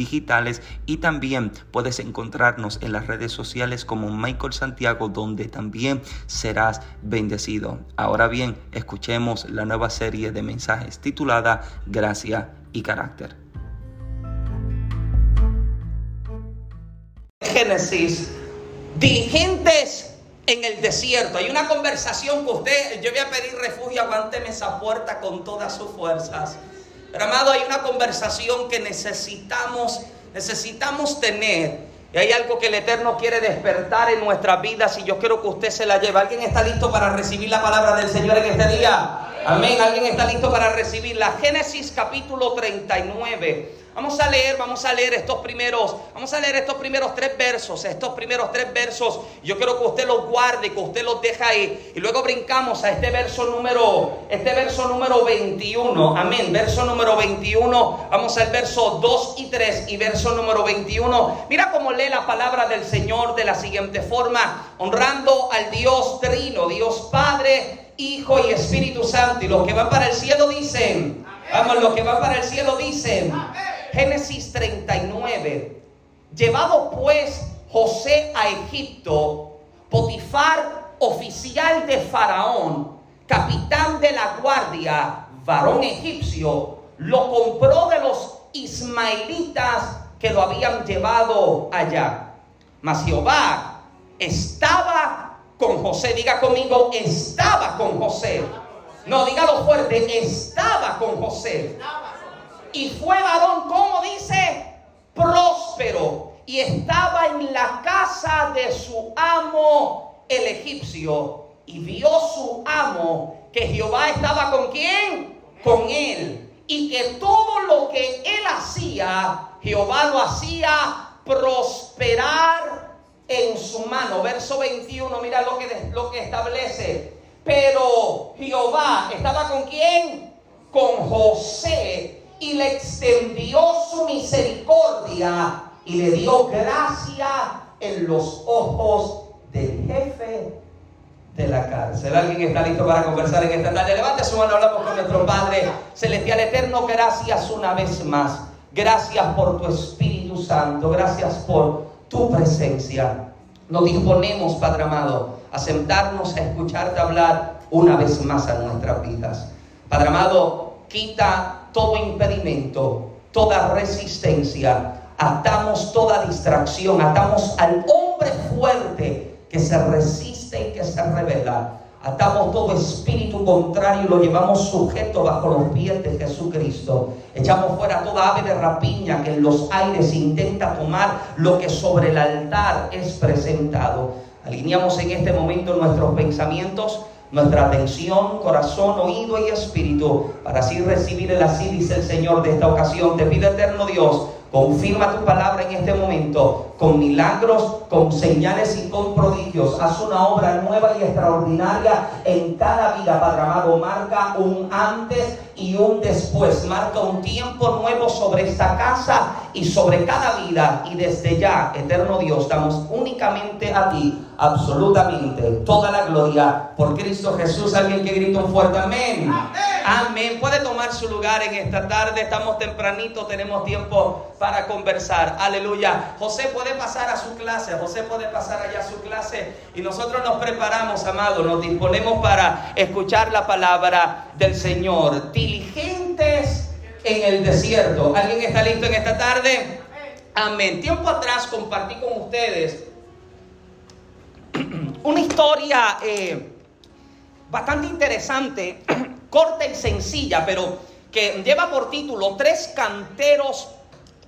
digitales y también puedes encontrarnos en las redes sociales como Michael Santiago donde también serás bendecido. Ahora bien, escuchemos la nueva serie de mensajes titulada Gracia y Carácter. Génesis, dirigentes en el desierto. Hay una conversación que usted, yo voy a pedir refugio, aguánteme esa puerta con todas sus fuerzas. Pero amado, hay una conversación que necesitamos, necesitamos tener. Y hay algo que el Eterno quiere despertar en nuestras vidas y yo quiero que usted se la lleve. ¿Alguien está listo para recibir la palabra del Señor en este día? Amén. ¿Alguien está listo para recibir la Génesis capítulo 39? Vamos a leer, vamos a leer estos primeros, vamos a leer estos primeros tres versos, estos primeros tres versos. Yo quiero que usted los guarde, que usted los deje ahí. Y luego brincamos a este verso número, este verso número 21. Amén. Verso número 21. Vamos al verso 2 y 3 y verso número 21. Mira cómo lee la palabra del Señor de la siguiente forma, honrando al Dios Trino, Dios Padre, Hijo y Espíritu Santo. Y los que van para el cielo dicen, vamos, los que van para el cielo dicen. Génesis 39. Llevado pues José a Egipto, Potifar, oficial de Faraón, capitán de la guardia, varón egipcio, lo compró de los ismaelitas que lo habían llevado allá. Mas Jehová estaba con José. Diga conmigo, estaba con José. No, dígalo fuerte, estaba con José. Y fue varón, como dice, próspero. Y estaba en la casa de su amo el egipcio. Y vio su amo que Jehová estaba con quién? Con él. Y que todo lo que él hacía, Jehová lo hacía prosperar en su mano. Verso 21, mira lo que, lo que establece. Pero Jehová estaba con quién? Con José y le extendió su misericordia y le dio gracia en los ojos del jefe de la cárcel. ¿Alguien está listo para conversar en esta tarde? Levante su mano, hablamos con nuestro Padre Celestial Eterno. Gracias una vez más. Gracias por tu Espíritu Santo. Gracias por tu presencia. Nos disponemos, Padre amado, a sentarnos a escucharte hablar una vez más a nuestras vidas. Padre amado, quita todo impedimento, toda resistencia, atamos toda distracción, atamos al hombre fuerte que se resiste y que se revela. Atamos todo espíritu contrario y lo llevamos sujeto bajo los pies de Jesucristo. Echamos fuera toda ave de rapiña que en los aires intenta tomar lo que sobre el altar es presentado. Alineamos en este momento nuestros pensamientos nuestra atención, corazón, oído y espíritu, para así recibir el así, dice el Señor de esta ocasión. Te pido, eterno Dios, confirma tu palabra en este momento, con milagros, con señales y con prodigios. Haz una obra nueva y extraordinaria en cada vida, Padre amado. Marca un antes y un después. Marca un tiempo nuevo sobre esta casa y sobre cada vida. Y desde ya, eterno Dios, damos únicamente a ti absolutamente toda la gloria por Cristo Jesús. Alguien que grita un fuerte amén. Amén. Puede tomar su lugar en esta tarde. Estamos tempranito, tenemos tiempo para conversar. Aleluya. José puede pasar a su clase. José puede pasar allá a su clase. Y nosotros nos preparamos, amados. Nos disponemos para escuchar la palabra del Señor. Diligentes en el desierto. ¿Alguien está listo en esta tarde? Amén. Tiempo atrás compartí con ustedes una historia eh, bastante interesante, corta y sencilla, pero que lleva por título Tres canteros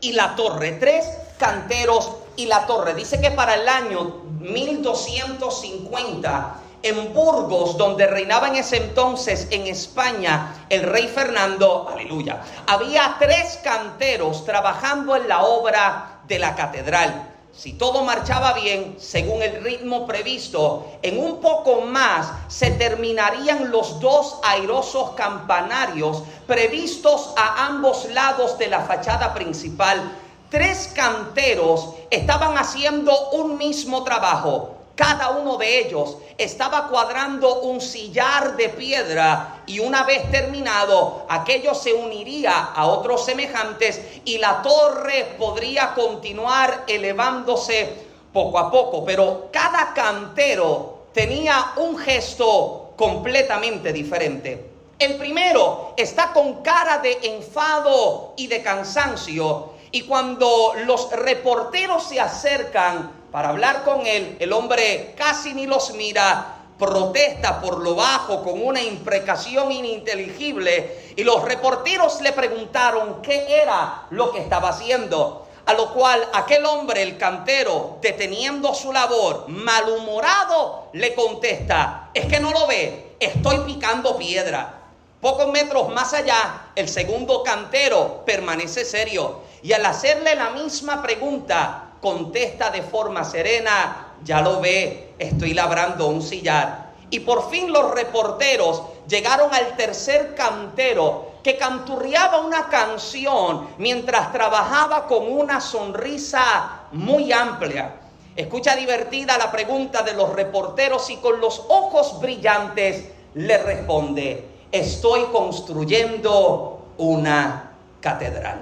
y la torre. Tres canteros y la torre. Dice que para el año 1250, en Burgos, donde reinaba en ese entonces en España el rey Fernando, aleluya, había tres canteros trabajando en la obra de la catedral. Si todo marchaba bien, según el ritmo previsto, en un poco más se terminarían los dos airosos campanarios previstos a ambos lados de la fachada principal. Tres canteros estaban haciendo un mismo trabajo cada uno de ellos estaba cuadrando un sillar de piedra y una vez terminado, aquello se uniría a otros semejantes y la torre podría continuar elevándose poco a poco. Pero cada cantero tenía un gesto completamente diferente. El primero está con cara de enfado y de cansancio y cuando los reporteros se acercan, para hablar con él, el hombre casi ni los mira, protesta por lo bajo con una imprecación ininteligible y los reporteros le preguntaron qué era lo que estaba haciendo. A lo cual aquel hombre, el cantero, deteniendo su labor, malhumorado, le contesta, es que no lo ve, estoy picando piedra. Pocos metros más allá, el segundo cantero permanece serio y al hacerle la misma pregunta, contesta de forma serena, ya lo ve, estoy labrando un sillar. Y por fin los reporteros llegaron al tercer cantero que canturreaba una canción mientras trabajaba con una sonrisa muy amplia. Escucha divertida la pregunta de los reporteros y con los ojos brillantes le responde, estoy construyendo una catedral.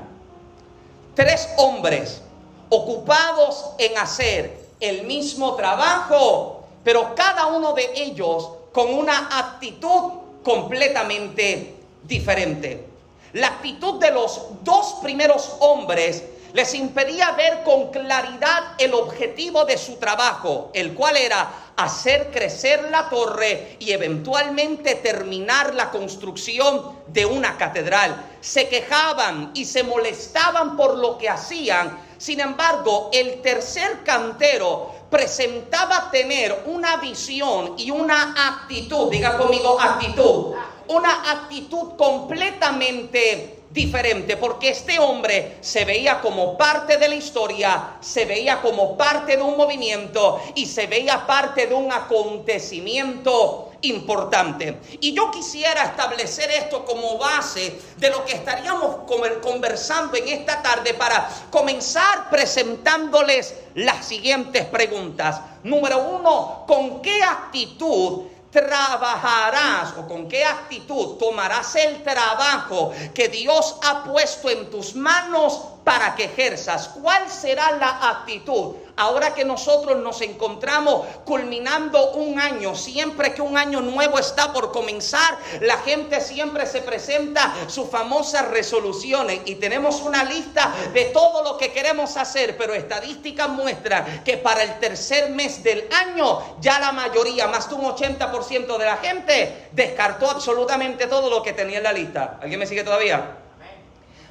Tres hombres ocupados en hacer el mismo trabajo, pero cada uno de ellos con una actitud completamente diferente. La actitud de los dos primeros hombres les impedía ver con claridad el objetivo de su trabajo, el cual era hacer crecer la torre y eventualmente terminar la construcción de una catedral. Se quejaban y se molestaban por lo que hacían. Sin embargo, el tercer cantero presentaba tener una visión y una actitud, diga conmigo actitud, una actitud completamente diferente, porque este hombre se veía como parte de la historia, se veía como parte de un movimiento y se veía parte de un acontecimiento importante. Y yo quisiera establecer esto como base de lo que estaríamos conversando en esta tarde para comenzar presentándoles las siguientes preguntas. Número uno, ¿con qué actitud trabajarás o con qué actitud tomarás el trabajo que Dios ha puesto en tus manos para que ejerzas? ¿Cuál será la actitud? Ahora que nosotros nos encontramos culminando un año, siempre que un año nuevo está por comenzar, la gente siempre se presenta sus famosas resoluciones y tenemos una lista de todo lo que queremos hacer, pero estadísticas muestran que para el tercer mes del año ya la mayoría, más de un 80% de la gente, descartó absolutamente todo lo que tenía en la lista. ¿Alguien me sigue todavía?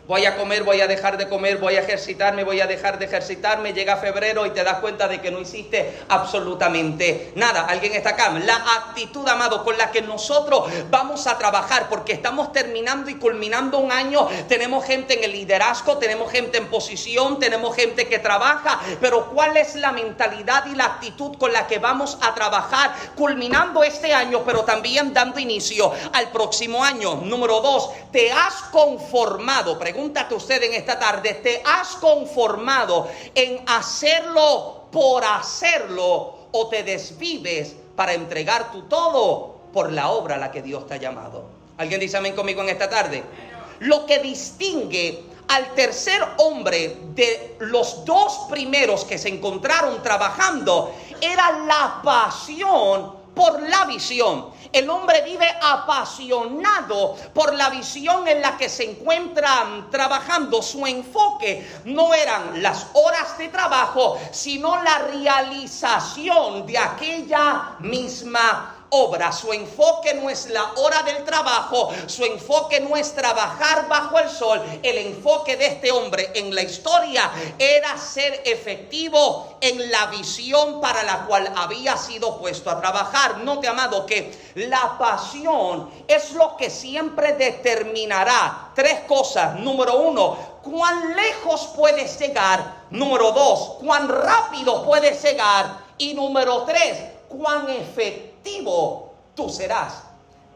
Voy a comer, voy a dejar de comer, voy a ejercitarme, voy a dejar de ejercitarme. Llega febrero y te das cuenta de que no hiciste absolutamente nada. ¿Alguien está acá? La actitud, amado, con la que nosotros vamos a trabajar, porque estamos terminando y culminando un año. Tenemos gente en el liderazgo, tenemos gente en posición, tenemos gente que trabaja, pero ¿cuál es la mentalidad y la actitud con la que vamos a trabajar culminando este año, pero también dando inicio al próximo año? Número dos, te has conformado. Pregúntate usted en esta tarde, ¿te has conformado en hacerlo por hacerlo o te desvives para entregar tu todo por la obra a la que Dios te ha llamado? ¿Alguien dice amén conmigo en esta tarde? Lo que distingue al tercer hombre de los dos primeros que se encontraron trabajando era la pasión por la visión. El hombre vive apasionado por la visión en la que se encuentran trabajando. Su enfoque no eran las horas de trabajo, sino la realización de aquella misma obra. Su enfoque no es la hora del trabajo, su enfoque no es trabajar bajo el sol. El enfoque de este hombre en la historia era ser efectivo en la visión para la cual había sido puesto a trabajar. Note, amado, que la pasión es lo que siempre determinará tres cosas. Número uno, cuán lejos puedes llegar. Número dos, cuán rápido puedes llegar. Y número tres, cuán efectivo tú serás.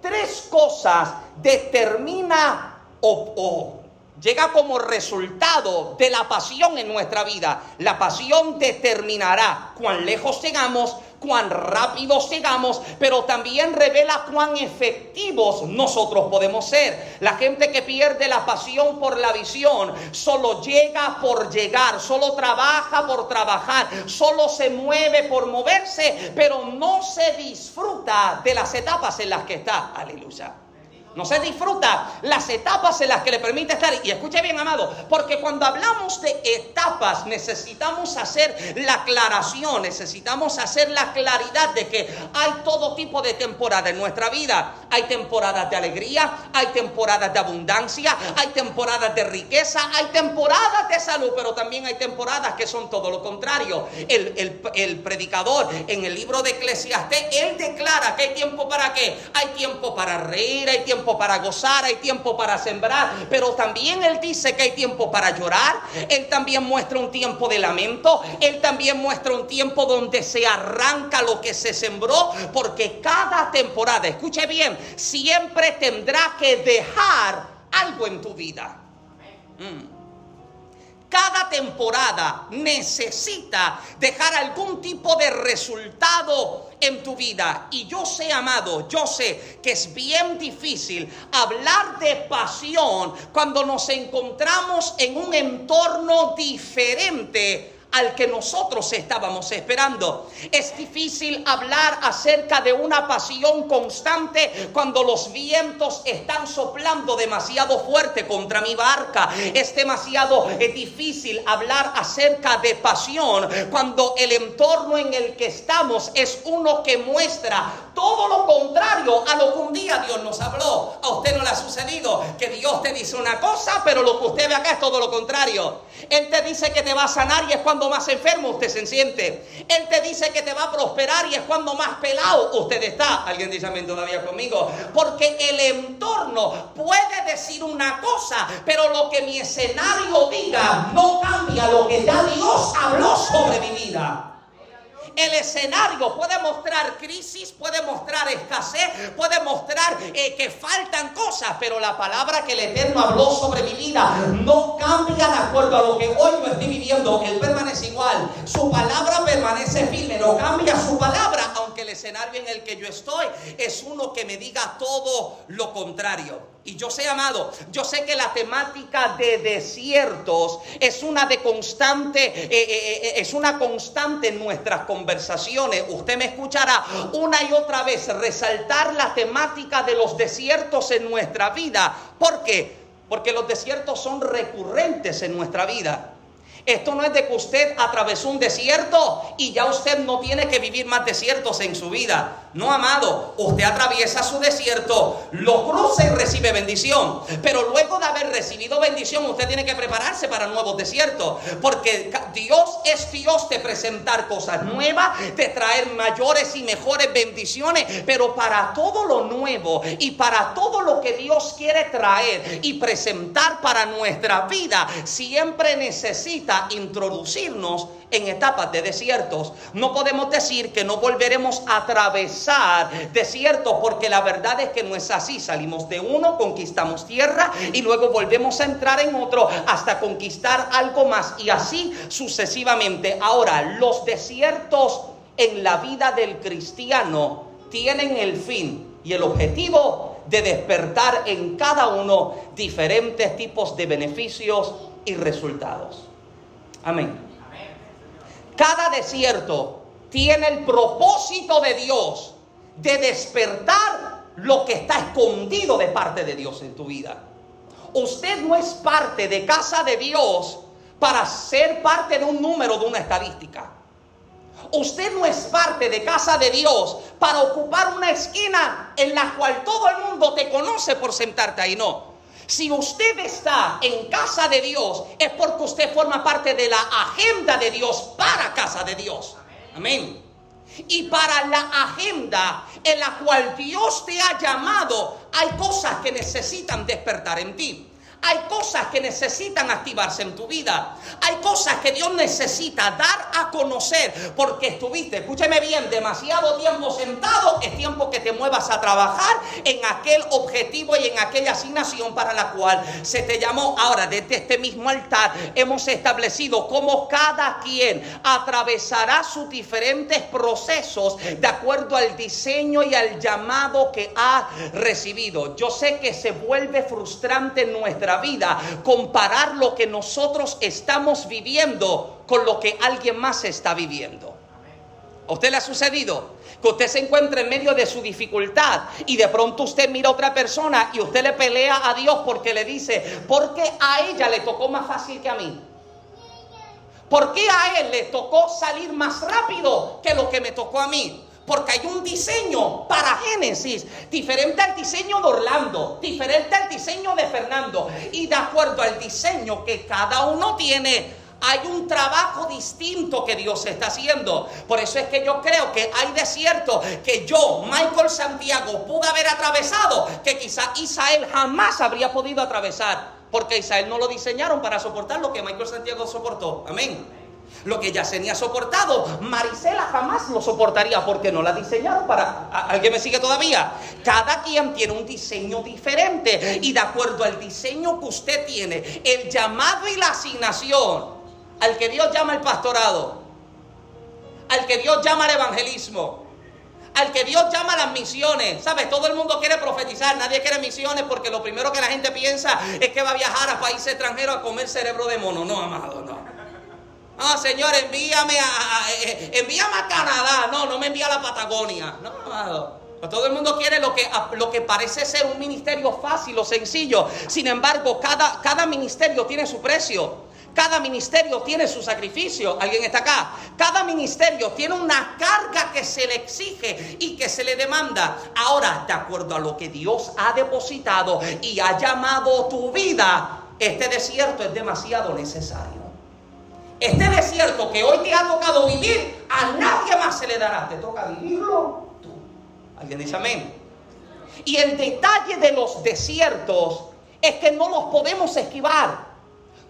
Tres cosas determina o, llega como resultado de la pasión en nuestra vida. La pasión determinará cuán lejos llegamos, cuán rápido llegamos, pero también revela cuán efectivos nosotros podemos ser. La gente que pierde la pasión por la visión solo llega por llegar, solo trabaja por trabajar, solo se mueve por moverse, pero no se disfruta de las etapas en las que está. Aleluya. No se disfruta las etapas en las que le permite estar. Y escuche bien, amado, porque cuando hablamos de etapas necesitamos hacer la aclaración, necesitamos hacer la claridad de que hay todo tipo de temporada en nuestra vida. Hay temporadas de alegría, hay temporadas de abundancia, hay temporadas de riqueza, hay temporadas de salud, pero también hay temporadas que son todo lo contrario. El, el predicador en el libro de Eclesiastés, él declara que hay tiempo para qué. Hay tiempo para reír, hay tiempo para gozar, hay tiempo para sembrar, pero también Él dice que hay tiempo para llorar, Él también muestra un tiempo de lamento, Él también muestra un tiempo donde se arranca lo que se sembró, porque cada temporada, escuche bien, siempre tendrá que dejar algo en tu vida. Mm. Cada temporada necesita dejar algún tipo de resultado en tu vida. Y yo sé, amado, yo sé que es bien difícil hablar de pasión cuando nos encontramos en un entorno diferente al que nosotros estábamos esperando. Es difícil hablar acerca de una pasión constante cuando los vientos están soplando demasiado fuerte contra mi barca. Es demasiado difícil hablar acerca de pasión cuando el entorno en el que estamos es uno que muestra todo lo contrario a lo que un día Dios nos habló. A usted no le ha sucedido que Dios te dice una cosa, pero lo que usted ve acá es todo lo contrario. Él te dice que te va a sanar y es cuando más enfermo usted se siente. Él te dice que te va a prosperar y es cuando más pelado usted está. Alguien dice amén todavía conmigo. Porque el entorno puede decir una cosa, pero lo que mi escenario diga no cambia lo que ya Dios habló sobre mi vida. El escenario puede mostrar crisis, puede mostrar escasez, puede mostrar eh, que faltan cosas, pero la palabra que el Eterno habló sobre mi vida no cambia de acuerdo a lo que hoy yo estoy viviendo. Él permanece igual. Su palabra permanece firme, no cambia su palabra, aunque el escenario en el que yo estoy es uno que me diga todo lo contrario. Y yo sé, amado, yo sé que la temática de desiertos es una de constante, eh, eh, eh, es una constante en nuestras conversaciones. Usted me escuchará una y otra vez resaltar la temática de los desiertos en nuestra vida. ¿Por qué? Porque los desiertos son recurrentes en nuestra vida. Esto no es de que usted atravesó un desierto y ya usted no tiene que vivir más desiertos en su vida. No, amado, usted atraviesa su desierto, lo cruza y recibe bendición. Pero luego de haber recibido bendición, usted tiene que prepararse para nuevos desiertos. Porque Dios es Dios de presentar cosas nuevas, de traer mayores y mejores bendiciones. Pero para todo lo nuevo y para todo lo que Dios quiere traer y presentar para nuestra vida, siempre introducirnos en etapas de desiertos. No podemos decir que no volveremos a atravesar desiertos porque la verdad es que no es así. Salimos de uno, conquistamos tierra y luego volvemos a entrar en otro hasta conquistar algo más y así sucesivamente. Ahora, los desiertos en la vida del cristiano tienen el fin y el objetivo de despertar en cada uno diferentes tipos de beneficios y resultados. Amén. Cada desierto tiene el propósito de Dios de despertar lo que está escondido de parte de Dios en tu vida. Usted no es parte de casa de Dios para ser parte de un número de una estadística. Usted no es parte de casa de Dios para ocupar una esquina en la cual todo el mundo te conoce por sentarte ahí. No. Si usted está en casa de Dios, es porque usted forma parte de la agenda de Dios para casa de Dios. Amén. Y para la agenda en la cual Dios te ha llamado, hay cosas que necesitan despertar en ti. Hay cosas que necesitan activarse en tu vida. Hay cosas que Dios necesita dar a conocer porque estuviste, escúcheme bien, demasiado tiempo sentado. Es tiempo que te muevas a trabajar en aquel objetivo y en aquella asignación para la cual se te llamó. Ahora, desde este mismo altar hemos establecido cómo cada quien atravesará sus diferentes procesos de acuerdo al diseño y al llamado que ha recibido. Yo sé que se vuelve frustrante en vida, comparar lo que nosotros estamos viviendo con lo que alguien más está viviendo. ¿A usted le ha sucedido? Que usted se encuentra en medio de su dificultad y de pronto usted mira a otra persona y usted le pelea a Dios porque le dice, porque a ella le tocó más fácil que a mí? ¿Por qué a él le tocó salir más rápido que lo que me tocó a mí? Porque hay un diseño para Génesis diferente al diseño de Orlando, diferente al diseño de Fernando. Y de acuerdo al diseño que cada uno tiene, hay un trabajo distinto que Dios está haciendo. Por eso es que yo creo que hay desiertos que yo, Michael Santiago, pude haber atravesado, que quizá Israel jamás habría podido atravesar. Porque Israel no lo diseñaron para soportar lo que Michael Santiago soportó. Amén. Lo que Yacenia ha soportado, Marisela jamás lo soportaría porque no la diseñaron para... ¿Alguien me sigue todavía? Cada quien tiene un diseño diferente y de acuerdo al diseño que usted tiene, el llamado y la asignación al que Dios llama el pastorado, al que Dios llama el evangelismo, al que Dios llama las misiones. ¿Sabes? Todo el mundo quiere profetizar, nadie quiere misiones porque lo primero que la gente piensa es que va a viajar a países extranjeros a comer cerebro de mono. No, amado, no. Ah, Señor, envíame a, eh, envíame a Canadá. No, no me envía a la Patagonia. No, amado. Todo el mundo quiere lo que, lo que parece ser un ministerio fácil o sencillo. Sin embargo, cada, cada ministerio tiene su precio. Cada ministerio tiene su sacrificio. ¿Alguien está acá? Cada ministerio tiene una carga que se le exige y que se le demanda. Ahora, de acuerdo a lo que Dios ha depositado y ha llamado tu vida, este desierto es demasiado necesario. Este desierto que hoy te ha tocado vivir, a nadie más se le dará. Te toca vivirlo tú. ¿Alguien dice amén? Y el detalle de los desiertos es que no los podemos esquivar.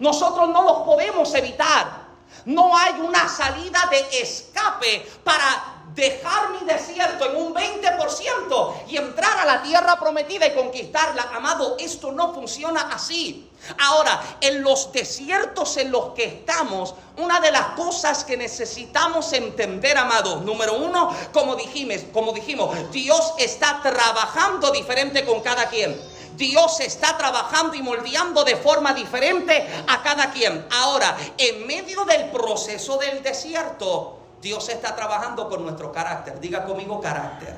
Nosotros no los podemos evitar. No hay una salida de escape para dejar mi desierto en un 20% y entrar a la tierra prometida y conquistarla. Amado, esto no funciona así. Ahora, en los desiertos en los que estamos, una de las cosas que necesitamos entender, amados, número uno, como dijimos, como dijimos, Dios está trabajando diferente con cada quien. Dios está trabajando y moldeando de forma diferente a cada quien. Ahora, en medio del proceso del desierto, Dios está trabajando con nuestro carácter. Diga conmigo carácter.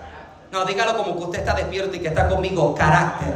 No, dígalo como que usted está despierto y que está conmigo, carácter.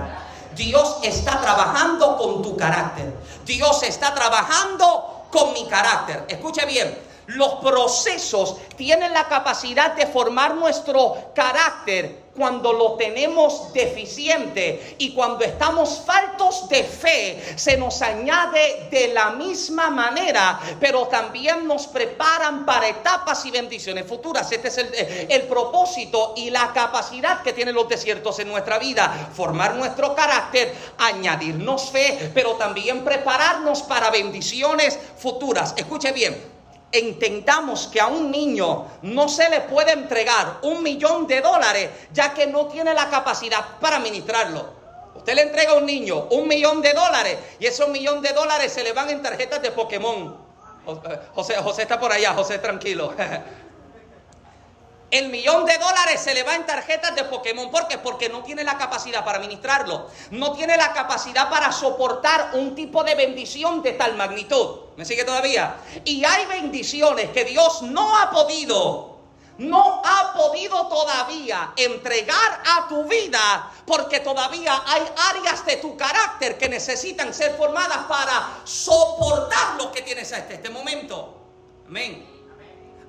Dios está trabajando con tu carácter. Dios está trabajando con mi carácter. Escuche bien, los procesos tienen la capacidad de formar nuestro carácter cuando lo tenemos deficiente y cuando estamos faltos de fe, se nos añade de la misma manera, pero también nos preparan para etapas y bendiciones futuras. Este es el, el propósito y la capacidad que tienen los desiertos en nuestra vida, formar nuestro carácter, añadirnos fe, pero también prepararnos para bendiciones futuras. Escuche bien, entendamos que a un niño no se le puede entregar un millón de dólares ya que no tiene la capacidad para administrarlo. Usted le entrega a un niño un millón de dólares y esos millón de dólares se le van en tarjetas de Pokémon. Eh, José, José está por allá, José tranquilo. El millón de dólares se le va en tarjetas de Pokémon. ¿Por qué? Porque no tiene la capacidad para administrarlo. No tiene la capacidad para soportar un tipo de bendición de tal magnitud. ¿Me sigue todavía? Y hay bendiciones que Dios no ha podido, no ha podido todavía entregar a tu vida porque todavía hay áreas de tu carácter que necesitan ser formadas para soportar lo que tienes hasta este momento. Amén.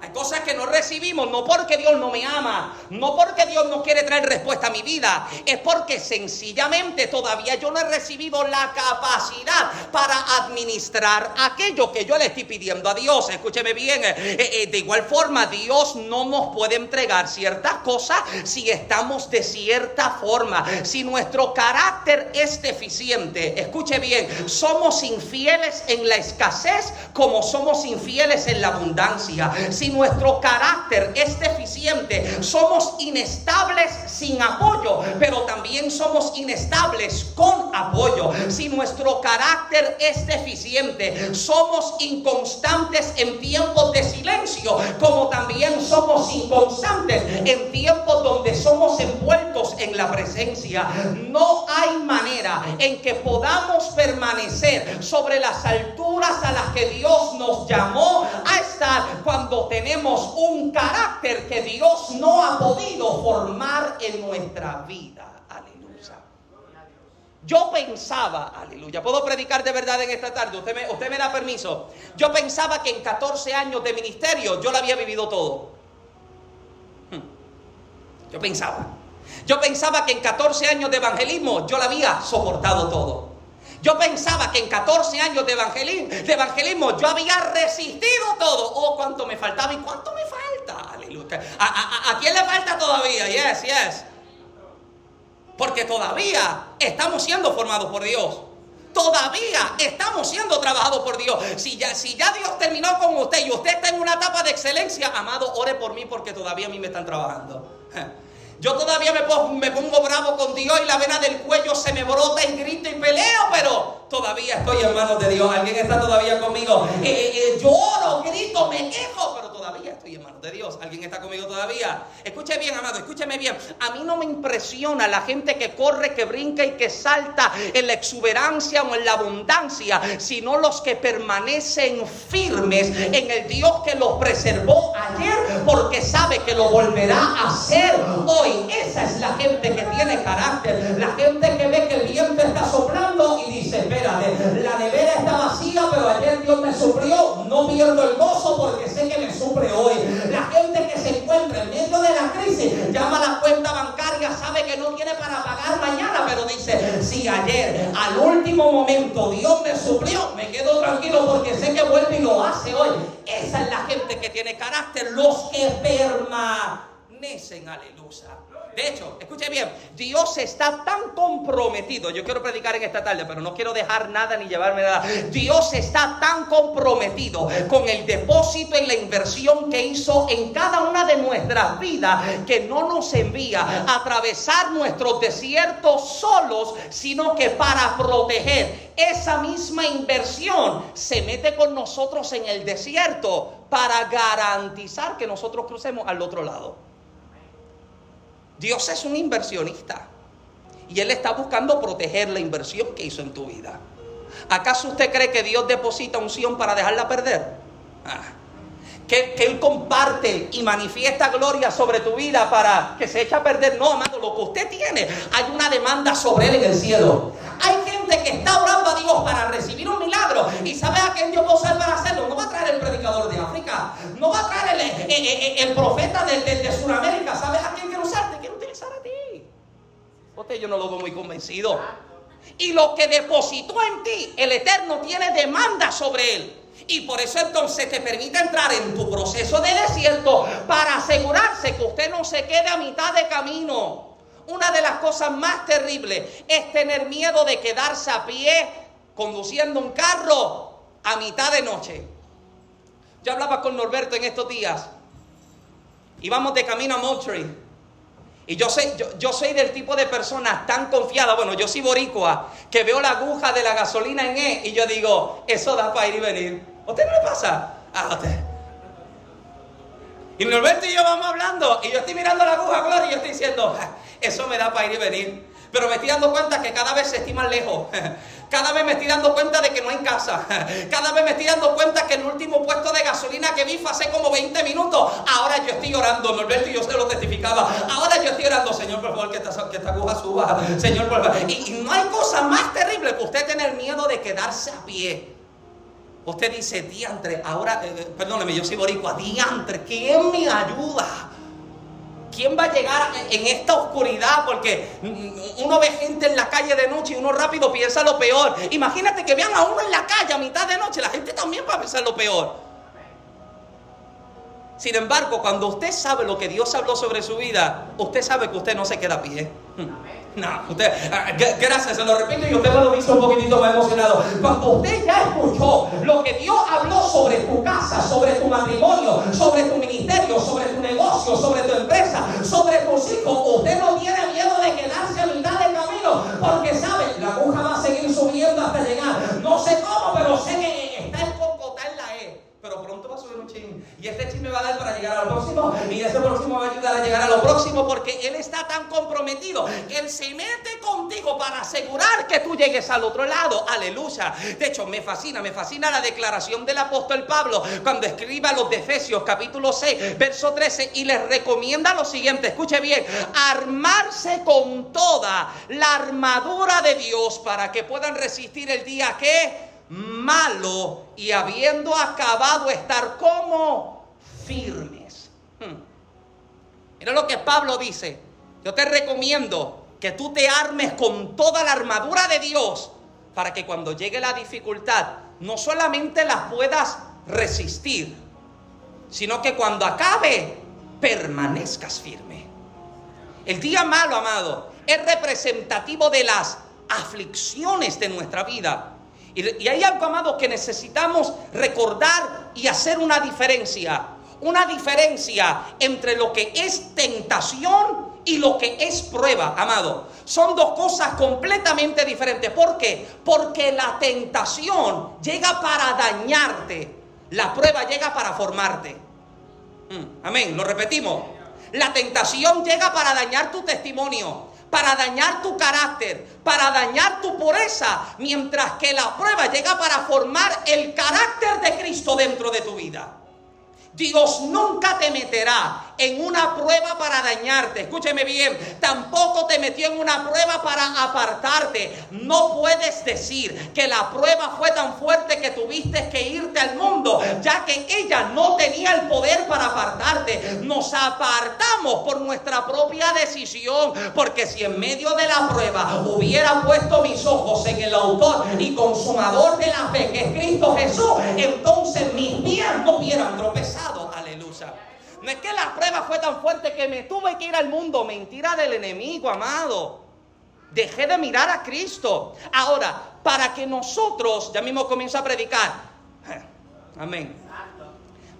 Hay cosas que no recibimos, no porque Dios no me ama, no porque Dios no quiere traer respuesta a mi vida, es porque sencillamente todavía yo no he recibido la capacidad para administrar aquello que yo le estoy pidiendo a Dios. Escúcheme bien, eh, eh, de igual forma Dios no nos puede entregar ciertas cosas si estamos de cierta forma, si nuestro carácter es deficiente. Escuche bien, somos infieles en la escasez como somos infieles en la abundancia. Si nuestro carácter es deficiente, somos inestables sin apoyo, pero también somos inestables con apoyo. Si nuestro carácter es deficiente, somos inconstantes en tiempos de silencio, como también somos inconstantes en tiempos donde somos envueltos en la presencia. No hay manera en que podamos permanecer sobre las alturas a las que Dios nos llamó a estar cuando tenemos tenemos un carácter que Dios no ha podido formar en nuestra vida. Aleluya. Yo pensaba, aleluya, puedo predicar de verdad en esta tarde, usted me, usted me da permiso. Yo pensaba que en 14 años de ministerio yo lo había vivido todo. Hmm. Yo pensaba. Yo pensaba que en 14 años de evangelismo yo lo había soportado todo. Yo pensaba que en 14 años de evangelismo, yo había resistido todo. Oh, cuánto me faltaba y cuánto me falta. ¿A, quién le falta todavía? Yes, yes. Porque todavía estamos siendo formados por Dios. Todavía estamos siendo trabajados por Dios. Si ya Dios terminó con usted y usted está en una etapa de excelencia, amado, ore por mí porque todavía a mí me están trabajando. Yo todavía me pongo, me pongo bravo con Dios y la vena del cuello se me brota y grito y peleo, pero todavía estoy en manos de Dios. ¿Alguien está todavía conmigo? Eh, eh, eh, lloro, grito, me quejo, pero todavía estoy en manos de Dios. ¿Alguien está conmigo todavía? Escuche bien, amado, escúcheme bien. A mí no me impresiona la gente que corre, que brinca y que salta en la exuberancia o en la abundancia, sino los que permanecen firmes en el Dios que los preservó ayer porque sabe que lo volverá a hacer hoy. Esa es la gente que tiene carácter, la gente que ve que el viento está soplando y dice, la nevera está vacía, pero ayer Dios me sufrió. No pierdo el gozo porque sé que me sufre hoy. La gente que se encuentra en medio de la crisis llama a la cuenta bancaria, sabe que no tiene para pagar mañana, pero dice, si ayer al último momento Dios me suplió, me quedo tranquilo porque sé que vuelve y lo hace hoy. Esa es la gente que tiene carácter, los que permanecen, aleluya. De hecho, escuche bien, Dios está tan comprometido, yo quiero predicar en esta tarde, pero no quiero dejar nada ni llevarme nada. Dios está tan comprometido con el depósito y la inversión que hizo en cada una de nuestras vidas, que no nos envía a atravesar nuestros desiertos solos, sino que para proteger esa misma inversión se mete con nosotros en el desierto para garantizar que nosotros crucemos al otro lado. Dios es un inversionista y Él está buscando proteger la inversión que hizo en tu vida. ¿Acaso usted cree que Dios deposita unción para dejarla perder? Ah. Que, Él comparte y manifiesta gloria sobre tu vida para que se eche a perder. No, amado, lo que usted tiene, hay una demanda sobre Él en el cielo. Hay gente que está orando a Dios para recibir un milagro y sabe a quién Dios va a usar para hacerlo, no va a traer el predicador de África, no va a traer el, profeta de, Sudamérica, ¿sabes a quién quiere usar? A ti. Usted yo no lo veo muy convencido. Y lo que depositó en ti, el Eterno tiene demanda sobre él. Y por eso entonces te permite entrar en tu proceso de desierto para asegurarse que usted no se quede a mitad de camino. Una de las cosas más terribles es tener miedo de quedarse a pie conduciendo un carro a mitad de noche. Yo hablaba con Norberto en estos días. Íbamos de camino a Moultrie. Y yo soy, yo, yo soy del tipo de persona tan confiada, bueno, yo soy boricua, que veo la aguja de la gasolina en E y yo digo, eso da para ir y venir. ¿A usted no le pasa? A usted. Y Norberto y yo vamos hablando y yo estoy mirando la aguja, Gloria, y yo estoy diciendo, eso me da para ir y venir. Pero me estoy dando cuenta que cada vez se estima lejos. Cada vez me estoy dando cuenta de que no hay casa. Cada vez me estoy dando cuenta que el último puesto de gasolina que vi fue hace como 20 minutos. Ahora yo estoy orando. Norberto y yo se lo testificaba. Ahora yo estoy orando, Señor, por favor, que esta, que aguja suba. Señor, por favor. Y, no hay cosa más terrible que usted tener miedo de quedarse a pie. Usted dice, diantre, ahora, eh, perdóneme, yo soy boricua, diantre, ¿quién me ayuda? ¿Quién va a llegar en esta oscuridad? Porque uno ve gente en la calle de noche y uno rápido piensa lo peor. Imagínate que vean a uno en la calle a mitad de noche, la gente también va a pensar lo peor. Sin embargo, cuando usted sabe lo que Dios habló sobre su vida, usted sabe que usted no se queda a pie. No, usted, ah, gracias, se lo repito y usted me lo hizo un poquitito más emocionado. Cuando usted ya escuchó lo que Dios habló sobre tu casa, sobre tu matrimonio, sobre tu ministerio, sobre tu negocio, sobre tu empresa, sobre tus hijos, usted no tiene miedo de quedarse a mitad del camino, porque sabe, la aguja va a seguir subiendo hasta llegar. No sé cómo, pero sé que está el cocotá en la E pero Y este chin me va a dar para llegar a lo próximo. Y ese próximo va a ayudar a llegar a lo próximo porque Él está tan comprometido. Él se mete contigo para asegurar que tú llegues al otro lado. Aleluya. De hecho, me fascina, me fascina la declaración del apóstol Pablo cuando escribe a los de Efesios capítulo 6, verso 13 y les recomienda lo siguiente. Escuche bien. Armarse con toda la armadura de Dios para que puedan resistir el día que malo y habiendo acabado estar como firmes. Hmm. Mira lo que Pablo dice. Yo te recomiendo que tú te armes con toda la armadura de Dios para que cuando llegue la dificultad no solamente la puedas resistir, sino que cuando acabe permanezcas firme. El día malo, amado, es representativo de las aflicciones de nuestra vida. Y, hay algo, amado, que necesitamos recordar y hacer una diferencia. Una diferencia entre lo que es tentación y lo que es prueba, amado. Son dos cosas completamente diferentes. ¿Por qué? Porque la tentación llega para dañarte. La prueba llega para formarte. Mm, amén, lo repetimos. La tentación llega para dañar tu testimonio para dañar tu carácter, para dañar tu pureza, mientras que la prueba llega para formar el carácter de Cristo dentro de tu vida. Dios nunca te meterá en una prueba para dañarte. Escúcheme bien, tampoco te metió en una prueba para apartarte. No puedes decir que la prueba fue tan fuerte que tuviste que irte al mundo, ya que ella no tenía el poder para apartarte. Nos apartamos por nuestra propia decisión, porque si en medio de la prueba hubiera puesto mis ojos en el autor y consumador de la fe, que es Cristo Jesús, entonces mis pies no hubieran tropezado. No es que la prueba fue tan fuerte que me tuve que ir al mundo. Mentira del enemigo, amado. Dejé de mirar a Cristo. Ahora, para que nosotros, ya mismo comienzo a predicar. Amén.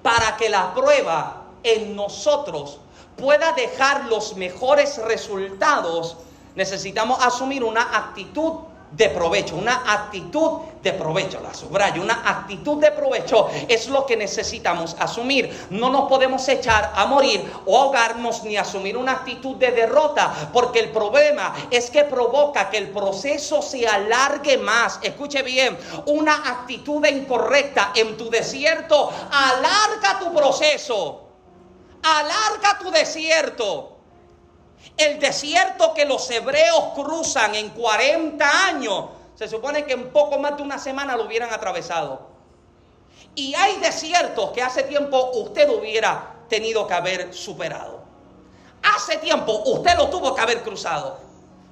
Para que la prueba en nosotros pueda dejar los mejores resultados, necesitamos asumir una actitud de provecho, una actitud de provecho, la subrayo, una actitud de provecho es lo que necesitamos asumir. No nos podemos echar a morir o ahogarnos ni asumir una actitud de derrota, porque el problema es que provoca que el proceso se alargue más. Escuche bien, una actitud incorrecta en tu desierto alarga tu proceso, alarga tu desierto. El desierto que los hebreos cruzan en 40 años se supone que en poco más de una semana lo hubieran atravesado. Y hay desiertos que hace tiempo usted hubiera tenido que haber superado. Hace tiempo usted lo tuvo que haber cruzado.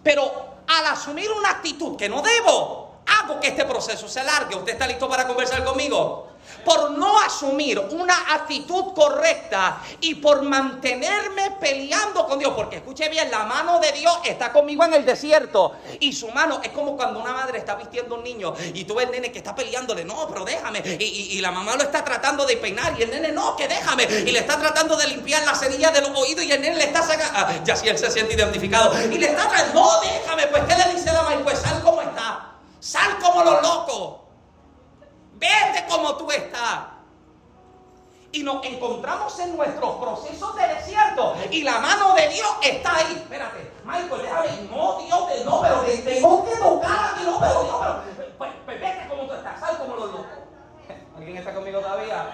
Pero al asumir una actitud que no debo, hago que este proceso se alargue. ¿Usted está listo para conversar conmigo? por no asumir una actitud correcta y por mantenerme peleando con Dios. Porque escuche bien, la mano de Dios está conmigo en el desierto. Y su mano es como cuando una madre está vistiendo a un niño y tú ves el nene que está peleándole, no, pero déjame. Y, la mamá lo está tratando de peinar y el nene, no, que déjame. Y le está tratando de limpiar la cerilla de los oídos y el nene le está sacando, ah, ya si él se siente identificado. Y le está tratando, no, déjame. Pues, ¿qué le dice la mamá? Pues sal como está. Sal como los locos. Vete como tú estás. Y nos encontramos en nuestros procesos de desierto. Y la mano de Dios está ahí. Espérate, Michael, déjame. No, Dios, no, pero tengo que tocar aquí. No, pero Dios, pero. Pues, pues, vete como tú estás. Sal como los locos. ¿Alguien está conmigo todavía?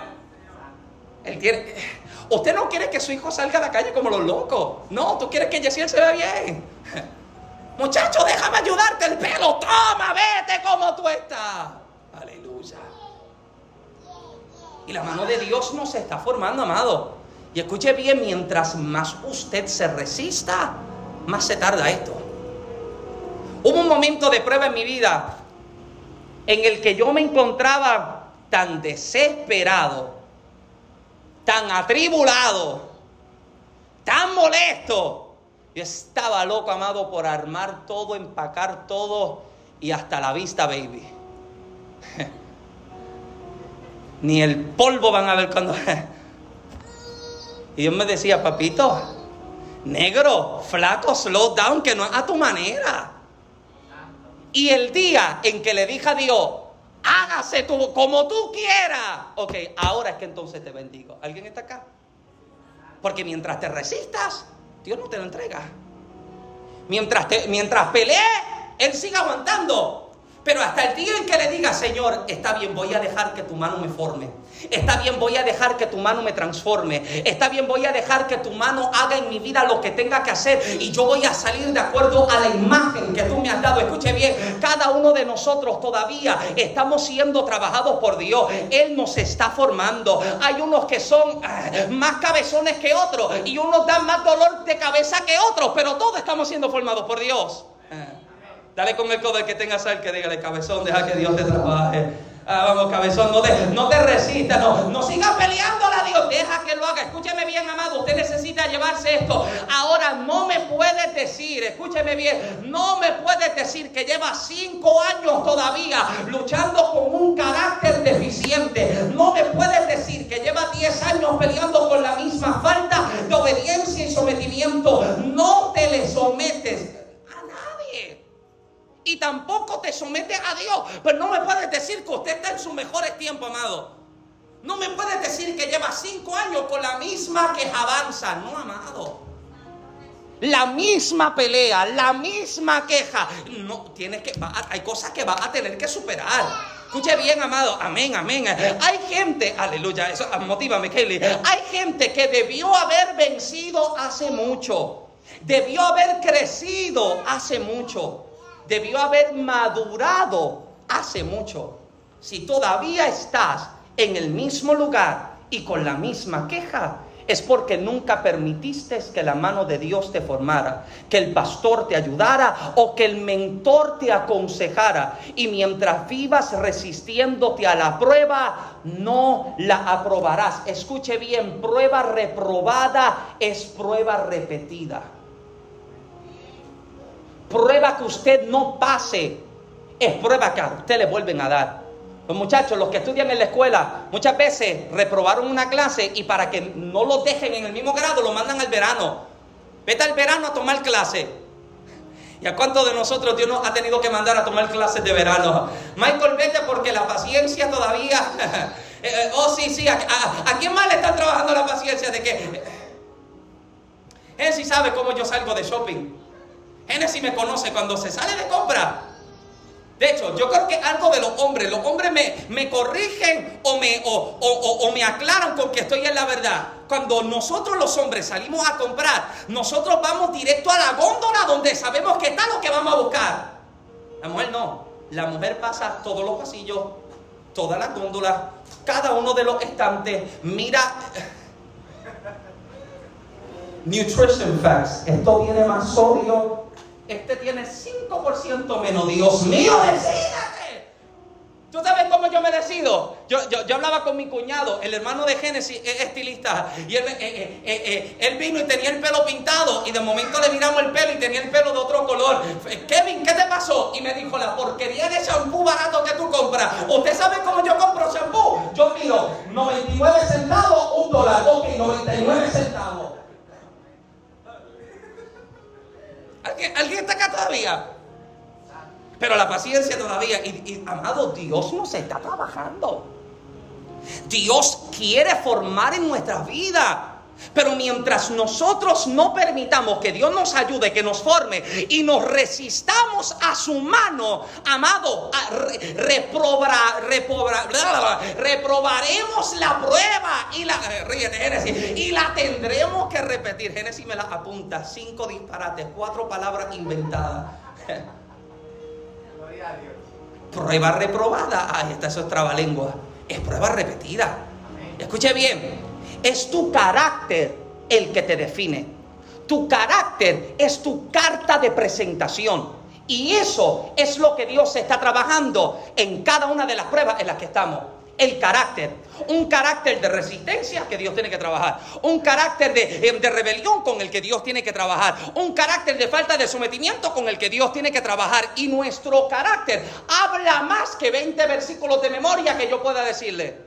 Él quiere, usted no quiere que su hijo salga a la calle como los locos. No, tú quieres que Yesiel se vea bien. Muchacho, déjame ayudarte el pelo. Toma, vete como tú estás. Aleluya. Y la mano de Dios nos está formando, amado. Y escuche bien, mientras más usted se resista, más se tarda esto. Hubo un momento de prueba en mi vida en el que yo me encontraba tan desesperado, tan atribulado, tan molesto. Yo estaba loco, amado, por armar todo, empacar todo y hasta la vista, baby. ni el polvo van a ver cuando... y Dios me decía, papito, negro, flaco, slow down, que no es a tu manera. Y el día en que le dije a Dios, hágase tú como tú quieras. Ok, ahora es que entonces te bendigo. ¿Alguien está acá? Porque mientras te resistas, Dios no te lo entrega. Mientras, te, mientras pelees, Él sigue aguantando. Pero hasta el día en que le diga, Señor, está bien, voy a dejar que tu mano me forme. Está bien, voy a dejar que tu mano me transforme. Está bien, voy a dejar que tu mano haga en mi vida lo que tenga que hacer. Y yo voy a salir de acuerdo a la imagen que tú me has dado. Escuche bien, cada uno de nosotros todavía estamos siendo trabajados por Dios. Él nos está formando. Hay unos que son ah, más cabezones que otros. Y unos dan más dolor de cabeza que otros. Pero todos estamos siendo formados por Dios. Dale con el codo que tenga sal que dígale, cabezón, deja que Dios te trabaje. Ah, vamos, cabezón, no te, no te resistas, no, no sigas peleándola, Dios, deja que lo haga. Escúcheme bien, amado, usted necesita llevarse esto. Ahora no me puedes decir, escúcheme bien, no me puedes decir que lleva cinco años todavía luchando con un carácter deficiente. No me puedes decir que lleva diez años peleando con la misma falta de obediencia y sometimiento. No te le sometes y tampoco te sometes a Dios. Pero no me puedes decir que usted está en sus mejores tiempos, amado. No me puedes decir que lleva cinco años con la misma quejabanza. No, amado. La misma pelea, la misma queja. No, tienes que, hay cosas que vas a tener que superar. Escuche bien, amado. Amén, amén. Hay gente, aleluya, eso motívame, Kelly. Hay gente que debió haber vencido hace mucho. Debió haber crecido hace mucho debió haber madurado hace mucho. Si todavía estás en el mismo lugar y con la misma queja, es porque nunca permitiste que la mano de Dios te formara, que el pastor te ayudara o que el mentor te aconsejara. Y mientras vivas resistiéndote a la prueba, no la aprobarás. Escuche bien, prueba reprobada es prueba repetida prueba que usted no pase es prueba que a usted le vuelven a dar. Los muchachos, los que estudian en la escuela, muchas veces reprobaron una clase y para que no lo dejen en el mismo grado, lo mandan al verano. Vete al verano a tomar clase. ¿Y a cuántos de nosotros Dios nos ha tenido que mandar a tomar clases de verano? Michael, vete porque la paciencia todavía... Eh, eh, oh, sí, sí. ¿A, quién más le están trabajando la paciencia de que... Él sí sabe cómo yo salgo de shopping. Génesis me conoce cuando se sale de compra. De hecho, yo creo que algo de los hombres, los hombres me, me corrigen o me, o, me aclaran con que estoy en la verdad. Cuando nosotros los hombres salimos a comprar, nosotros vamos directo a la góndola donde sabemos que está lo que vamos a buscar. La mujer no. La mujer pasa todos los pasillos, todas las góndolas, cada uno de los estantes, mira. Nutrition Facts. Esto tiene más sodio. Este tiene 5% menos. Dios mío, decídate. ¿Tú sabes cómo yo me decido? Yo, yo, hablaba con mi cuñado, el hermano de Génesis, es estilista, y él, eh, eh, eh, él, vino y tenía el pelo pintado, y de momento le miramos el pelo y tenía el pelo de otro color. Kevin, ¿qué te pasó? Y me dijo, la porquería de champú barato que tú compras. ¿Usted sabe cómo yo compro champú? Yo miro, 99 centavos, un dólar, ok, 99 centavos. ¿Alguien, ¿Alguien está acá todavía? Pero la paciencia todavía, y, amado, Dios nos está trabajando. Dios quiere formar en nuestra vida. Pero mientras nosotros no permitamos que Dios nos ayude, que nos forme y nos resistamos a su mano, amado, reprobaremos la prueba y la, y la tendremos que repetir. Génesis me la apunta, cinco disparates, cuatro palabras inventadas. Prueba reprobada. Ahí está, eso es trabalengua. Es prueba repetida. Escuche bien. Es tu carácter el que te define. Tu carácter es tu carta de presentación. Y eso es lo que Dios está trabajando en cada una de las pruebas en las que estamos el carácter. Un carácter de resistencia que Dios tiene que trabajar. Un carácter de, eh, rebelión con el que Dios tiene que trabajar. Un carácter de falta de sometimiento con el que Dios tiene que trabajar. Y nuestro carácter habla más que 20 versículos de memoria que yo pueda decirle.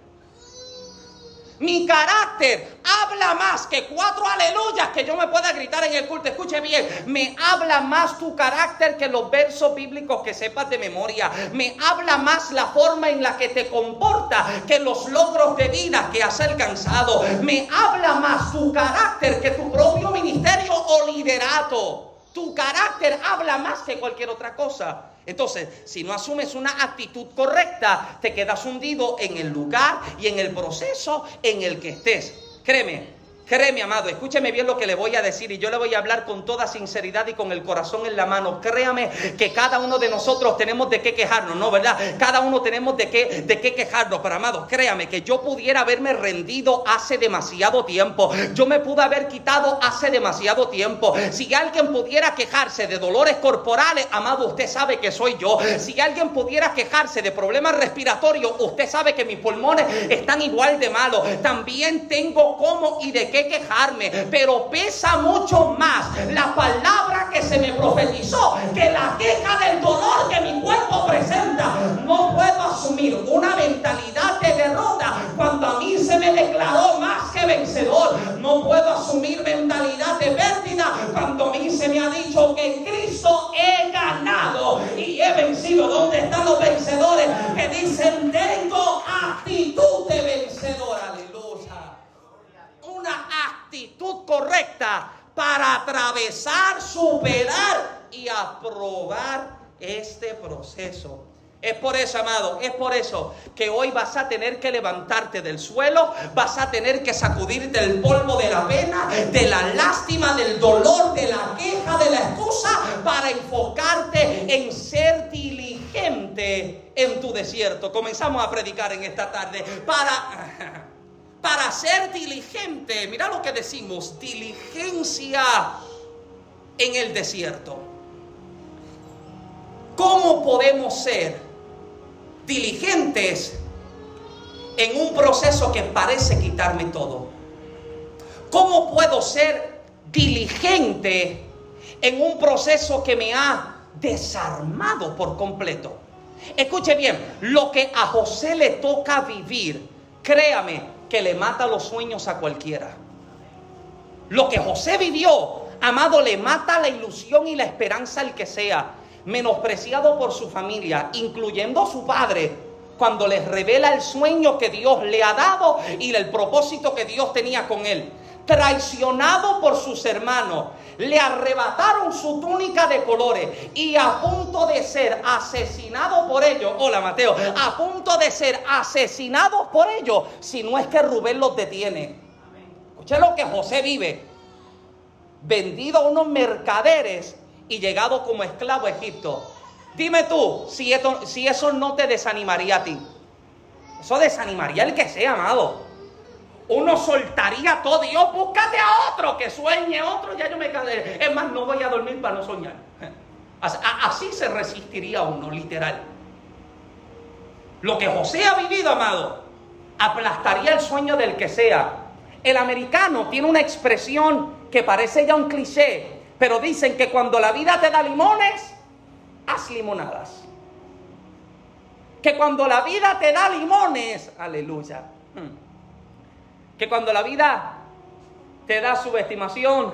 Mi carácter habla más que cuatro aleluyas que yo me pueda gritar en el culto. Escuche bien, me habla más tu carácter que los versos bíblicos que sepas de memoria. Me habla más la forma en la que te comporta que los logros de vida que has alcanzado. Me habla más tu carácter que tu propio ministerio o liderato. Tu carácter habla más que cualquier otra cosa. Entonces, si no asumes una actitud correcta, te quedas hundido en el lugar y en el proceso en el que estés. Créeme, Créeme, amado, escúcheme bien lo que le voy a decir y yo le voy a hablar con toda sinceridad y con el corazón en la mano. Créame que cada uno de nosotros tenemos de qué quejarnos, ¿no? ¿Verdad? Cada uno tenemos de qué, de qué quejarnos. Pero, amado, créame que yo pudiera haberme rendido hace demasiado tiempo. Yo me pude haber quitado hace demasiado tiempo. Si alguien pudiera quejarse de dolores corporales, amado, usted sabe que soy yo. Si alguien pudiera quejarse de problemas respiratorios, usted sabe que mis pulmones están igual de malos. También tengo cómo y de qué quejarme, pero pesa mucho más la palabra que se me profetizó que la queja del dolor que mi cuerpo presenta. No puedo asumir una mentalidad de derrota cuando a mí se me declaró más que vencedor. No puedo asumir mentalidad de pérdida cuando a mí se me ha dicho que en Cristo he ganado y he vencido. ¿Dónde están los vencedores que dicen tengo actitud de vencedor? Actitud correcta para atravesar, superar y aprobar este proceso. Es por eso, amado, es por eso que hoy vas a tener que levantarte del suelo, vas a tener que sacudirte el polvo de la pena, de la lástima, del dolor, de la queja, de la excusa, para enfocarte en ser diligente en tu desierto. Comenzamos a predicar en esta tarde para para ser diligente. Mira lo que decimos, diligencia en el desierto. ¿Cómo podemos ser diligentes en un proceso que parece quitarme todo? ¿Cómo puedo ser diligente en un proceso que me ha desarmado por completo? Escuche bien, lo que a José le toca vivir, créame, que le mata los sueños a cualquiera. Lo que José vivió, amado, le mata la ilusión y la esperanza al que sea, menospreciado por su familia, incluyendo a su padre, cuando les revela el sueño que Dios le ha dado y el propósito que Dios tenía con él. Traicionado por sus hermanos, le arrebataron su túnica de colores y a punto de ser asesinado por ellos, hola Mateo, a punto de ser asesinado por ellos, si no es que Rubén los detiene. Escuche lo que José vive, vendido a unos mercaderes y llegado como esclavo a Egipto. Dime tú, si, si eso no te desanimaría a ti. Eso desanimaría el que sea, amado. Uno soltaría todo. Dios, búscate a otro que sueñe otro. Ya yo me cansé. Es más, no voy a dormir para no soñar. Así se resistiría uno, literal. Lo que José ha vivido, amado, aplastaría el sueño del que sea. El americano tiene una expresión que parece ya un cliché, pero dicen que cuando la vida te da limones, haz limonadas. Que cuando la vida te da limones, aleluya. Hmm. Que cuando la vida te da subestimación,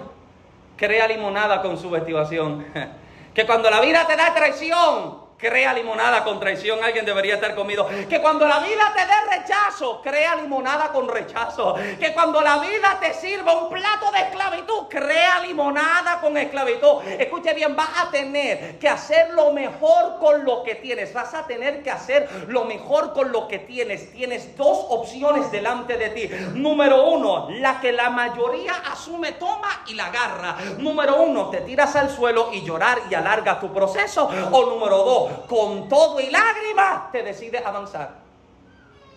crea limonada con subestimación. Que cuando la vida te da traición, crea limonada con traición, alguien debería estar comido. Que cuando la vida te dé rechazo, crea limonada con rechazo. Que cuando la vida te sirva un plato de esclavitud, crea limonada con esclavitud. Escuche bien, vas a tener que hacer lo mejor con lo que tienes. Vas a tener que hacer lo mejor con lo que tienes. Tienes dos opciones delante de ti. Número uno, la que la mayoría asume, toma y la agarra. Número uno, te tiras al suelo y llorar y alarga tu proceso. O número dos, con todo y lágrimas, te decides avanzar.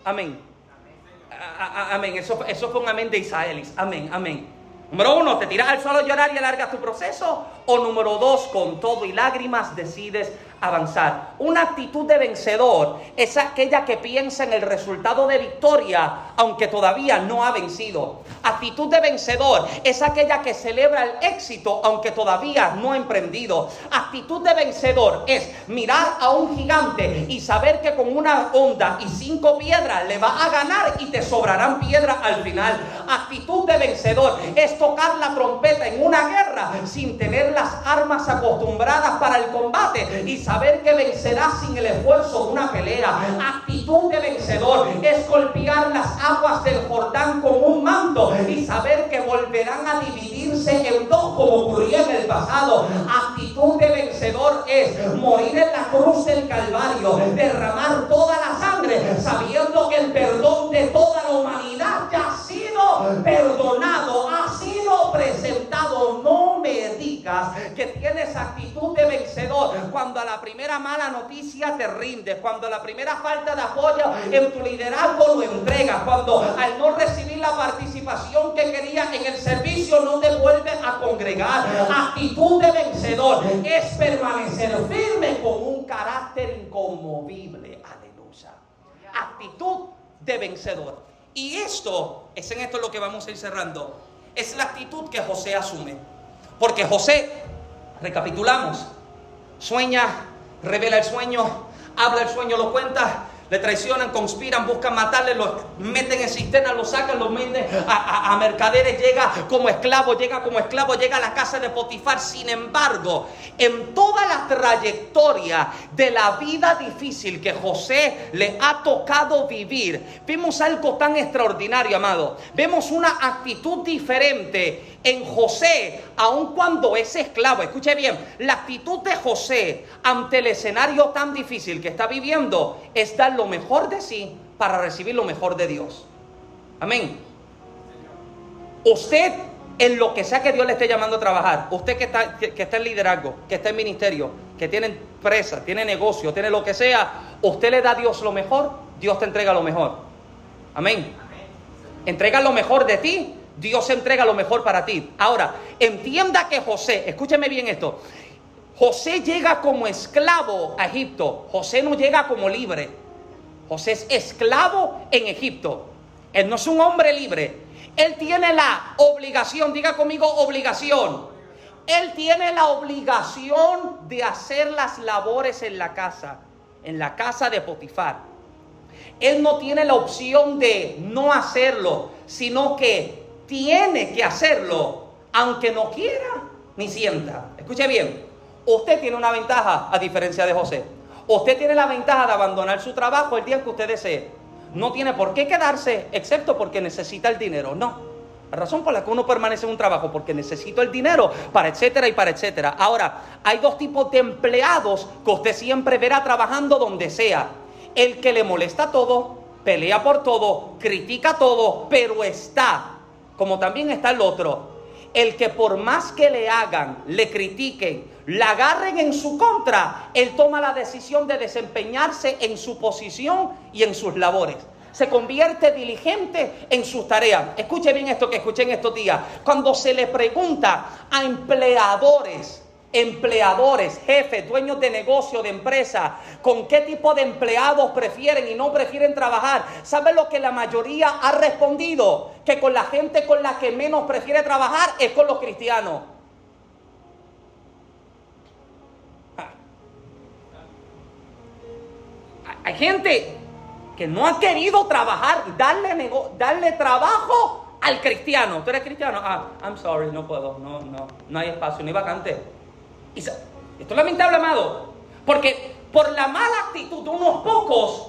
Amén. amén. Eso, eso fue un amén de Isaelis. Amén, amén. Número uno, te tiras al suelo a llorar y alargas tu proceso. O número dos, con todo y lágrimas decides avanzar. Una actitud de vencedor es aquella que piensa en el resultado de victoria, aunque todavía no ha vencido. Actitud de vencedor es aquella que celebra el éxito, aunque todavía no ha emprendido. Actitud de vencedor es mirar a un gigante y saber que con una onda y cinco piedras le va a ganar y te sobrarán piedras al final. Actitud de vencedor es tocar la trompeta en una guerra sin tener las armas acostumbradas para el combate y saber que vencerás sin el esfuerzo de una pelea. Actitud de vencedor. Es golpear las aguas del Jordán con un manto. Y saber que volverán a dividirse en dos como ocurrió en el pasado. Actitud de vencedor es morir en la cruz del Calvario, derramar toda la sangre, sabiendo que el perdón de toda la humanidad ya ha sido perdonado, ha sido presentado. Tienes actitud de vencedor cuando a la primera mala noticia te rindes, cuando la primera falta de apoyo en tu liderazgo lo entregas, cuando al no recibir la participación que querías en el servicio no te vuelves a congregar. Actitud de vencedor es permanecer firme con un carácter inconmovible. Aleluya. Actitud de vencedor. Y esto, es en esto lo que vamos a ir cerrando, es la actitud que José asume. Porque José, recapitulamos, sueña, revela el sueño, habla el sueño, lo cuenta, le traicionan, conspiran, buscan matarle, lo meten en cisterna, lo sacan, lo meten a, mercaderes, llega como esclavo, llega como esclavo, llega a la casa de Potifar. Sin embargo, en toda la trayectoria de la vida difícil que José le ha tocado vivir, vemos algo tan extraordinario, amado. Vemos una actitud diferente en José, aun cuando es esclavo. Escuche bien, la actitud de José ante el escenario tan difícil que está viviendo es dar lo mejor de sí para recibir lo mejor de Dios. Amén. Usted, en lo que sea que Dios le esté llamando a trabajar, usted que está, que, está en liderazgo, que está en ministerio, que tiene empresa, tiene negocio, tiene lo que sea, usted le da a Dios lo mejor, Dios te entrega lo mejor. Amén. Entrega lo mejor de ti Dios entrega lo mejor para ti. Ahora, entienda que José, escúcheme bien esto, José llega como esclavo a Egipto, José no llega como libre. José es esclavo en Egipto. Él no es un hombre libre. Él tiene la obligación, diga conmigo obligación. Él tiene la obligación de hacer las labores en la casa, en la casa de Potifar. Él no tiene la opción de no hacerlo, sino que tiene que hacerlo, aunque no quiera ni sienta. Escuche bien, usted tiene una ventaja a diferencia de José. Usted tiene la ventaja de abandonar su trabajo el día que usted desee. No tiene por qué quedarse, excepto porque necesita el dinero. No. La razón por la que uno permanece en un trabajo, porque necesito el dinero para etcétera y para etcétera. Ahora, hay dos tipos de empleados que usted siempre verá trabajando donde sea. El que le molesta todo, pelea por todo, critica todo, pero está como también está el otro, el que por más que le hagan, le critiquen, la agarren en su contra, él toma la decisión de desempeñarse en su posición y en sus labores. Se convierte diligente en sus tareas. Escuche bien esto que escuché en estos días. Cuando se le pregunta a empleadores, empleadores, jefes, dueños de negocio, de empresa, con qué tipo de empleados prefieren y no prefieren trabajar. ¿Saben lo que la mayoría ha respondido? Que con la gente con la que menos prefiere trabajar es con los cristianos. Hay gente que no ha querido trabajar, darle, darle trabajo al cristiano. ¿Tú eres cristiano? Ah, I'm sorry, no puedo, no, no, no hay espacio, no hay vacante. Esto es lamentable, amado, porque por la mala actitud de unos pocos,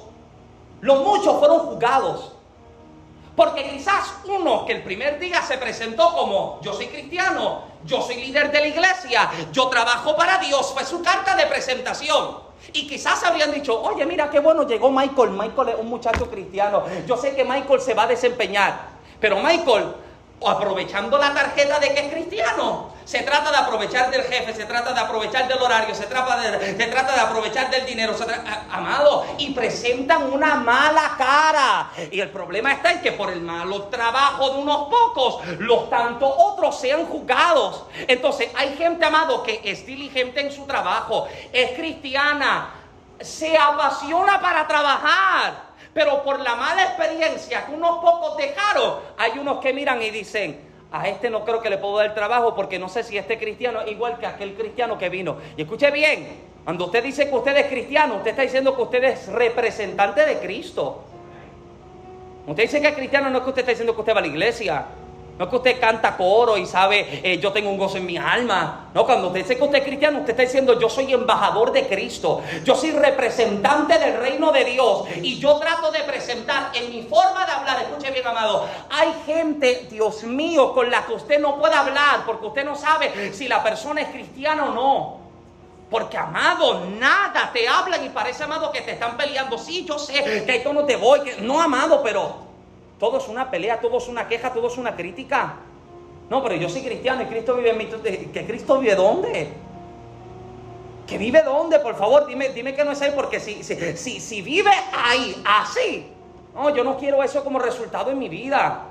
los muchos fueron juzgados. Porque quizás uno que el primer día se presentó como yo soy cristiano, yo soy líder de la iglesia, yo trabajo para Dios, fue su carta de presentación. Y quizás habrían dicho, oye, mira qué bueno llegó Michael. Michael es un muchacho cristiano. Yo sé que Michael se va a desempeñar. Pero Michael, aprovechando la tarjeta de que es cristiano, se trata de aprovechar del jefe, se trata de aprovechar del horario, se trata de, se trata de aprovechar del dinero, amado, y presentan una mala cara. Y el problema está en que por el malo trabajo de unos pocos, los tantos otros sean juzgados. Entonces, hay gente, amado, que es diligente en su trabajo, es cristiana, se apasiona para trabajar. Pero por la mala experiencia que unos pocos dejaron, hay unos que miran y dicen, a este no creo que le puedo dar trabajo porque no sé si este cristiano es igual que aquel cristiano que vino. Y escuche bien, cuando usted dice que usted es cristiano, usted está diciendo que usted es representante de Cristo. Usted dice que es cristiano, no es que usted está diciendo que usted va a la iglesia. No es que usted canta coro y sabe, eh, yo tengo un gozo en mi alma. No, cuando usted dice que usted es cristiano, usted está diciendo, yo soy embajador de Cristo. Yo soy representante del reino de Dios. Y yo trato de presentar en mi forma de hablar, escuche bien, amado. Hay gente, Dios mío, con la que usted no puede hablar porque usted no sabe si la persona es cristiana o no. Porque, amado, nada te hablan y parece, amado, que te están peleando. Sí, yo sé que esto no te voy. Que... No, amado, pero todo es una pelea, todo es una queja, todo es una crítica. No, pero yo soy cristiano y Cristo vive en mí. ¿Que Cristo vive dónde? ¿Que vive dónde? Por favor, dime, dime que no es ahí, porque si, si, si vive ahí, así, no, yo no quiero eso como resultado en mi vida.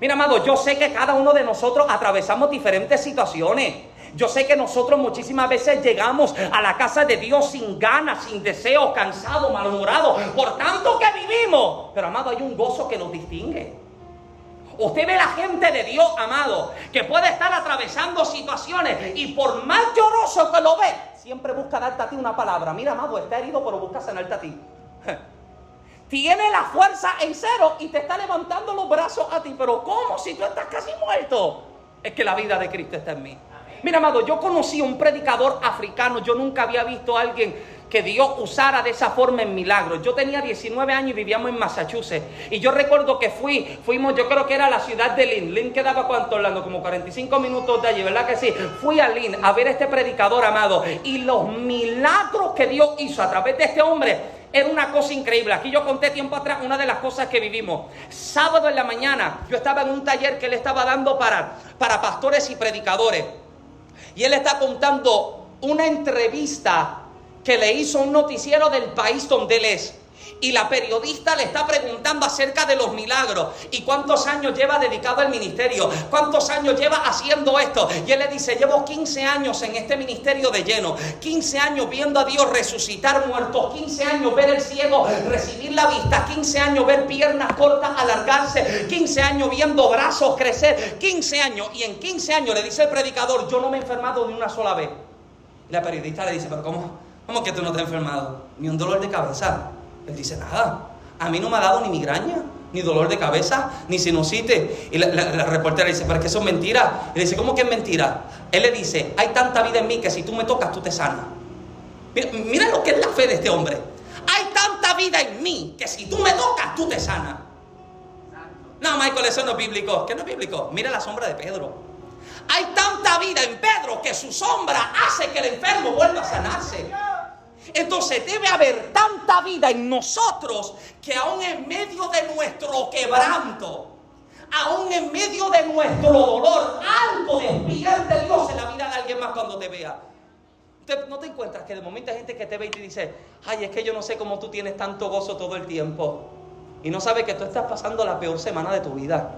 Mira, amado, yo sé que cada uno de nosotros atravesamos diferentes situaciones. Yo sé que nosotros muchísimas veces llegamos a la casa de Dios sin ganas, sin deseos, cansados, malhumorados, por tanto que vivimos. Pero amado, hay un gozo que nos distingue. Usted ve la gente de Dios, amado, que puede estar atravesando situaciones y por más lloroso que lo ve, siempre busca darte a ti una palabra. Mira, amado, está herido, pero busca sanarte a ti. Tiene la fuerza en cero y te está levantando los brazos a ti. Pero ¿cómo si tú estás casi muerto? Es que la vida de Cristo está en mí. Mira, amado, yo conocí a un predicador africano. Yo nunca había visto a alguien que Dios usara de esa forma en milagros. Yo tenía 19 años y vivíamos en Massachusetts. Y yo recuerdo que fui, fuimos, yo creo que era la ciudad de Lynn. Lynn quedaba cuánto hablando, como 45 minutos de allí, ¿verdad que sí? Fui a Lynn a ver a este predicador amado. Y los milagros que Dios hizo a través de este hombre era una cosa increíble. Aquí yo conté tiempo atrás una de las cosas que vivimos. Sábado en la mañana yo estaba en un taller que él estaba dando para, para pastores y predicadores. Y él está contando una entrevista que le hizo un noticiero del país donde él es. Y la periodista le está preguntando acerca de los milagros y cuántos años lleva dedicado al ministerio, cuántos años lleva haciendo esto. Y él le dice, llevo 15 años en este ministerio de lleno, 15 años viendo a Dios resucitar muertos, 15 años ver el ciego recibir la vista, 15 años ver piernas cortas alargarse, 15 años viendo brazos crecer, 15 años. Y en 15 años le dice el predicador, yo no me he enfermado ni una sola vez. Y la periodista le dice, pero ¿cómo? ¿Cómo que tú no te has enfermado? Ni un dolor de cabeza. Él dice, nada. A mí no me ha dado ni migraña, ni dolor de cabeza, ni sinusitis. Y la, reportera dice, pero es que eso es mentira. Y le dice, ¿cómo que es mentira? Él le dice, hay tanta vida en mí que si tú me tocas, tú te sanas. Mira, mira lo que es la fe de este hombre. Hay tanta vida en mí que si tú me tocas, tú te sanas. No, Michael, eso no es bíblico. ¿Qué no es bíblico? Mira la sombra de Pedro. Hay tanta vida en Pedro que su sombra hace que el enfermo vuelva a sanarse. Entonces debe haber tanta vida en nosotros que aún en medio de nuestro quebranto, aún en medio de nuestro dolor, algo despierte Dios en la vida de alguien más cuando te vea. ¿No te encuentras que de momento hay gente que te ve y te dice, ay, es que yo no sé cómo tú tienes tanto gozo todo el tiempo? Y no sabe que tú estás pasando la peor semana de tu vida.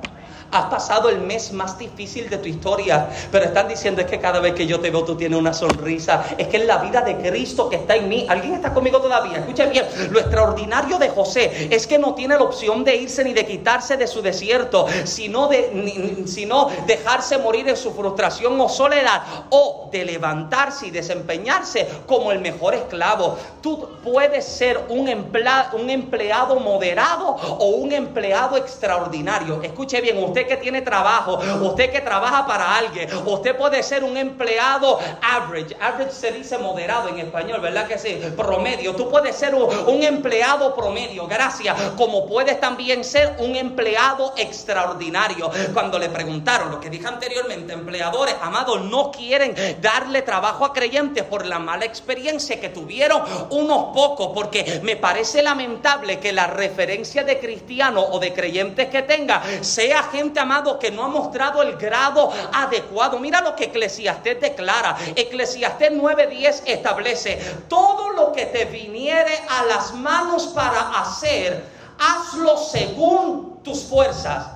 Has pasado el mes más difícil de tu historia, pero están diciendo es que cada vez que yo te veo tú tienes una sonrisa. Es que es la vida de Cristo que está en mí. ¿Alguien está conmigo todavía? Escuchen bien, lo extraordinario de José es que no tiene la opción de irse ni de quitarse de su desierto, sino de sino dejarse morir en su frustración o soledad o de levantarse y desempeñarse como el mejor esclavo. Tú puedes ser un, un empleado moderado o un empleado extraordinario. Escuche bien, usted que tiene trabajo, usted que trabaja para alguien, usted puede ser un empleado average. Average se dice moderado en español, ¿verdad que sí? Promedio. Tú puedes ser un, empleado promedio, gracias. Como puedes también ser un empleado extraordinario. Cuando le preguntaron lo que dije anteriormente, empleadores, amados, no quieren darle trabajo a creyentes por la mala experiencia que tuvieron unos pocos, porque me parece lamentable que la referencia de cristiano o de creyentes que tenga sea gente amado que no ha mostrado el grado adecuado. Mira lo que Eclesiastés declara. Eclesiastés 9:10 establece, todo lo que te viniere a las manos para hacer, hazlo según tus fuerzas.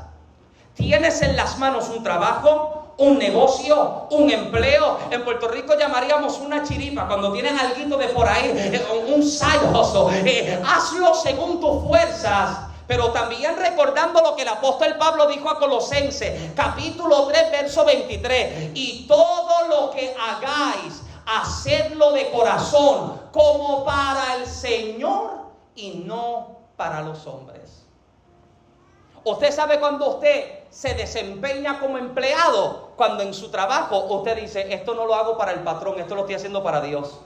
Tienes en las manos un trabajo, un negocio, un empleo. En Puerto Rico llamaríamos una chiripa cuando tienes algo de por ahí, eh, un side eh, hazlo según tus fuerzas pero también recordando lo que el apóstol Pablo dijo a Colosenses, capítulo 3, verso 23. Y todo lo que hagáis, hacedlo de corazón, como para el Señor y no para los hombres. Usted sabe cuando usted se desempeña como empleado, cuando en su trabajo usted dice, esto no lo hago para el patrón, esto lo estoy haciendo para Dios.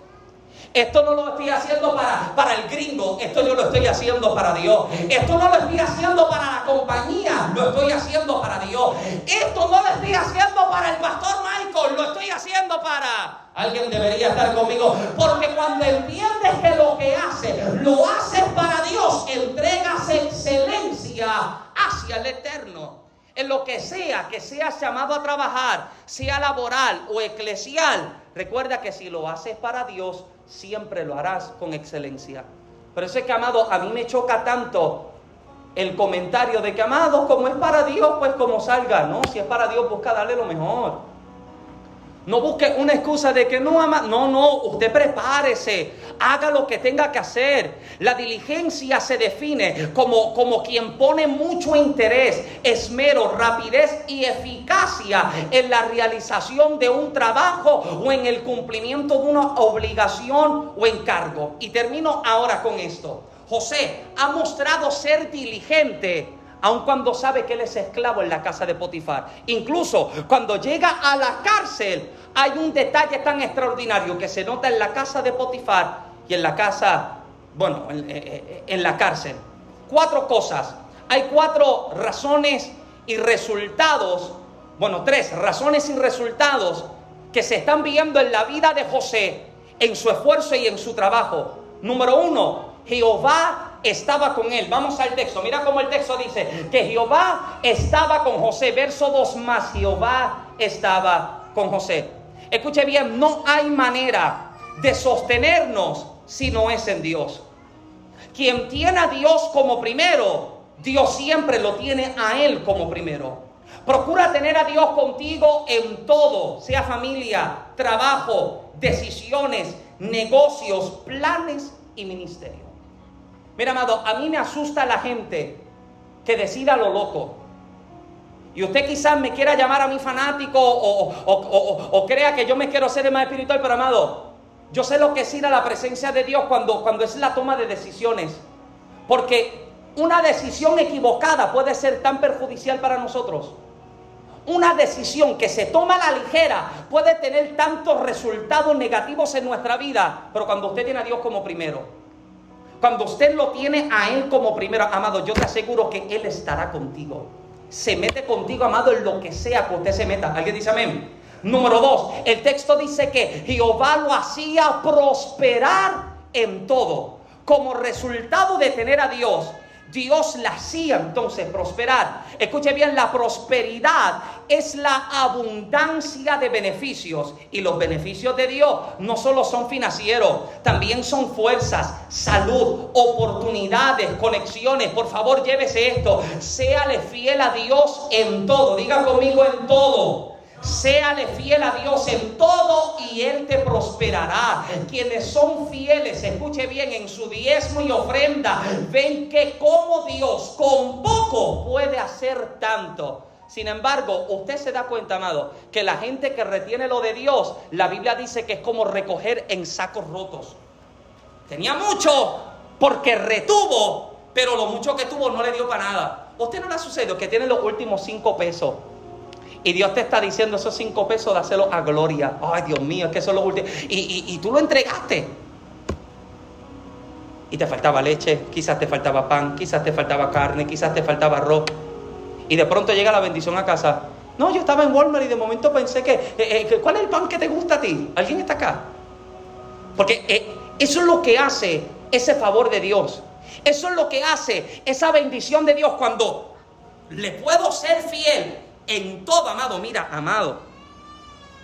Esto no lo estoy haciendo para, para el gringo, esto yo lo estoy haciendo para Dios. Esto no lo estoy haciendo para la compañía, lo estoy haciendo para Dios. Esto no lo estoy haciendo para el pastor Michael, lo estoy haciendo para... Alguien debería estar conmigo, porque cuando entiendes que lo que hace, lo haces para Dios, entregas excelencia hacia el eterno. En lo que sea que seas llamado a trabajar, sea laboral o eclesial, recuerda que si lo haces para Dios, siempre lo harás con excelencia. Pero ese que, amado, a mí me choca tanto el comentario de que, amado, como es para Dios, pues como salga. No, si es para Dios, busca darle lo mejor. No busque una excusa de que no ama. No, no, usted prepárese. Haga lo que tenga que hacer. La diligencia se define como, como quien pone mucho interés, esmero, rapidez y eficacia en la realización de un trabajo o en el cumplimiento de una obligación o encargo. Y termino ahora con esto. José ha mostrado ser diligente aun cuando sabe que él es esclavo en la casa de Potifar. Incluso cuando llega a la cárcel, hay un detalle tan extraordinario que se nota en la casa de Potifar y en la casa, bueno, en, eh, eh, la cárcel. Cuatro cosas. Hay cuatro razones y resultados, bueno, tres razones y resultados que se están viendo en la vida de José, en su esfuerzo y en su trabajo. Número uno, Jehová estaba con él. Vamos al texto. Mira cómo el texto dice que Jehová estaba con José. Verso 2 más. Jehová estaba con José. Escuche bien, no hay manera de sostenernos si no es en Dios. Quien tiene a Dios como primero, Dios siempre lo tiene a Él como primero. Procura tener a Dios contigo en todo, sea familia, trabajo, decisiones, negocios, planes y ministerio. Mira, amado, a mí me asusta la gente que decida lo loco. Y usted quizás me quiera llamar a mi fanático o, crea que yo me quiero ser el más espiritual, pero amado, yo sé lo que es ir a la presencia de Dios cuando, cuando es la toma de decisiones. Porque una decisión equivocada puede ser tan perjudicial para nosotros. Una decisión que se toma a la ligera puede tener tantos resultados negativos en nuestra vida, pero cuando usted tiene a Dios como primero, cuando usted lo tiene a Él como primero, amado, yo te aseguro que Él estará contigo. Se mete contigo, amado, en lo que sea que usted se meta. ¿Alguien dice amén? Número dos, el texto dice que Jehová lo hacía prosperar en todo. Como resultado de tener a Dios, Dios la hacía entonces prosperar. Escuche bien, la prosperidad es la abundancia de beneficios. Y los beneficios de Dios no solo son financieros, también son fuerzas, salud, oportunidades, conexiones. Por favor, llévese esto. Séale fiel a Dios en todo. Diga conmigo en todo. Séale fiel a Dios en todo y Él te prosperará. Quienes son fieles, escuche bien, en su diezmo y ofrenda, ven que como Dios con poco puede hacer tanto. Sin embargo, usted se da cuenta, amado, que la gente que retiene lo de Dios, la Biblia dice que es como recoger en sacos rotos. Tenía mucho porque retuvo, pero lo mucho que tuvo no le dio para nada. ¿Usted no le ha sucedido que tiene los últimos cinco pesos? Y Dios te está diciendo esos cinco pesos, dáselo a gloria. Ay, Dios mío, es que eso es lo último. Y, y tú lo entregaste. Y te faltaba leche, quizás te faltaba pan, quizás te faltaba carne, quizás te faltaba arroz. Y de pronto llega la bendición a casa. No, yo estaba en Walmart y de momento pensé que, eh, eh, ¿cuál es el pan que te gusta a ti? ¿Alguien está acá? Porque eh, eso es lo que hace ese favor de Dios. Eso es lo que hace esa bendición de Dios cuando le puedo ser fiel en todo, amado. Mira, amado.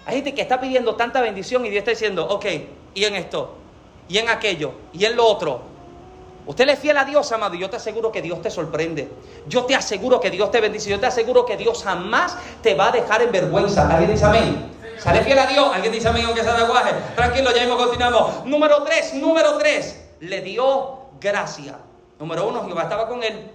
Hay gente que está pidiendo tanta bendición y Dios está diciendo, ok, y en esto, y en aquello, y en lo otro. Usted le fiel a Dios, amado, y yo te aseguro que Dios te sorprende. Yo te aseguro que Dios te bendice. Yo te aseguro que Dios jamás te va a dejar en vergüenza. ¿Alguien dice amén? ¿Sale fiel a Dios? ¿Alguien dice amén aunque sea de aguaje? Tranquilo, ya mismo continuamos. Número tres, número tres. Le dio gracia. Número uno, Jehová estaba con él.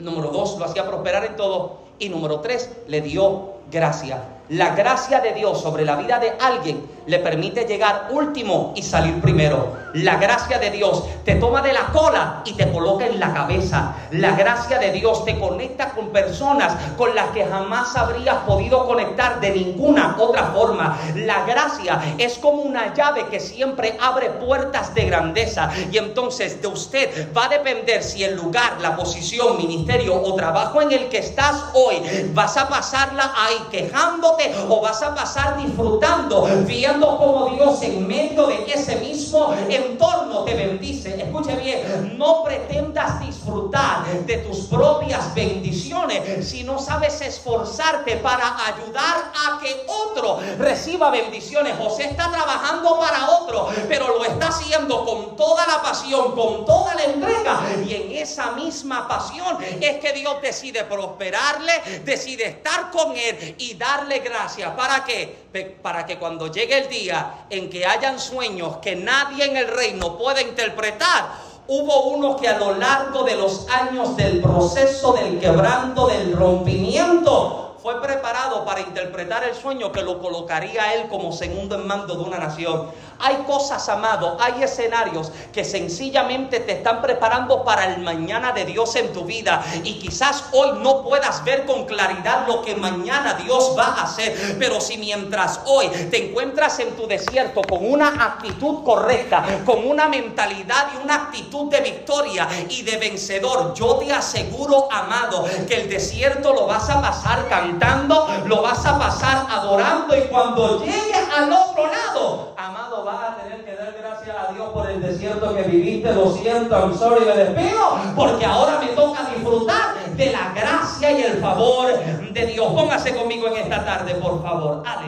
Número dos, lo hacía prosperar en todo. Y número tres, le dio gracia. La gracia de Dios sobre la vida de alguien le permite llegar último y salir primero. La gracia de Dios te toma de la cola y te coloca en la cabeza. La gracia de Dios te conecta con personas con las que jamás habrías podido conectar de ninguna otra forma. La gracia es como una llave que siempre abre puertas de grandeza. Y entonces de usted va a depender si el lugar, la posición, ministerio o trabajo en el que estás hoy vas a pasarla ahí quejándote o vas a pasar disfrutando, viendo como Dios en medio de ese mismo entorno te bendice. Escuche bien, no pretendas disfrutar de tus propias bendiciones si no sabes esforzarte para ayudar a que otro reciba bendiciones. José está trabajando para otro, pero lo está haciendo con toda la pasión, con toda la entrega. Y en esa misma pasión es que Dios decide prosperarle, decide estar con él y darle gracias. ¿Para qué? Para que cuando llegue el día en que hayan sueños que nadie en el reino pueda interpretar, Hubo uno que a lo largo de los años del proceso del quebranto, del rompimiento, fue preparado para interpretar el sueño que lo colocaría él como segundo en mando de una nación. Hay cosas, amado, hay escenarios que sencillamente te están preparando para el mañana de Dios en tu vida. Y quizás hoy no puedas ver con claridad lo que mañana Dios va a hacer. Pero si mientras hoy te encuentras en tu desierto con una actitud correcta, con una mentalidad y una actitud de victoria y de vencedor, yo te aseguro, amado, que el desierto lo vas a pasar cantando, lo vas a pasar adorando y cuando llegues al otro lado, amado, vas a tener que dar gracias a Dios por el desierto que viviste, lo siento, I'm sorry, me despido, porque ahora me toca disfrutar de la gracia y el favor de Dios. Póngase conmigo en esta tarde, por favor. Aleluya.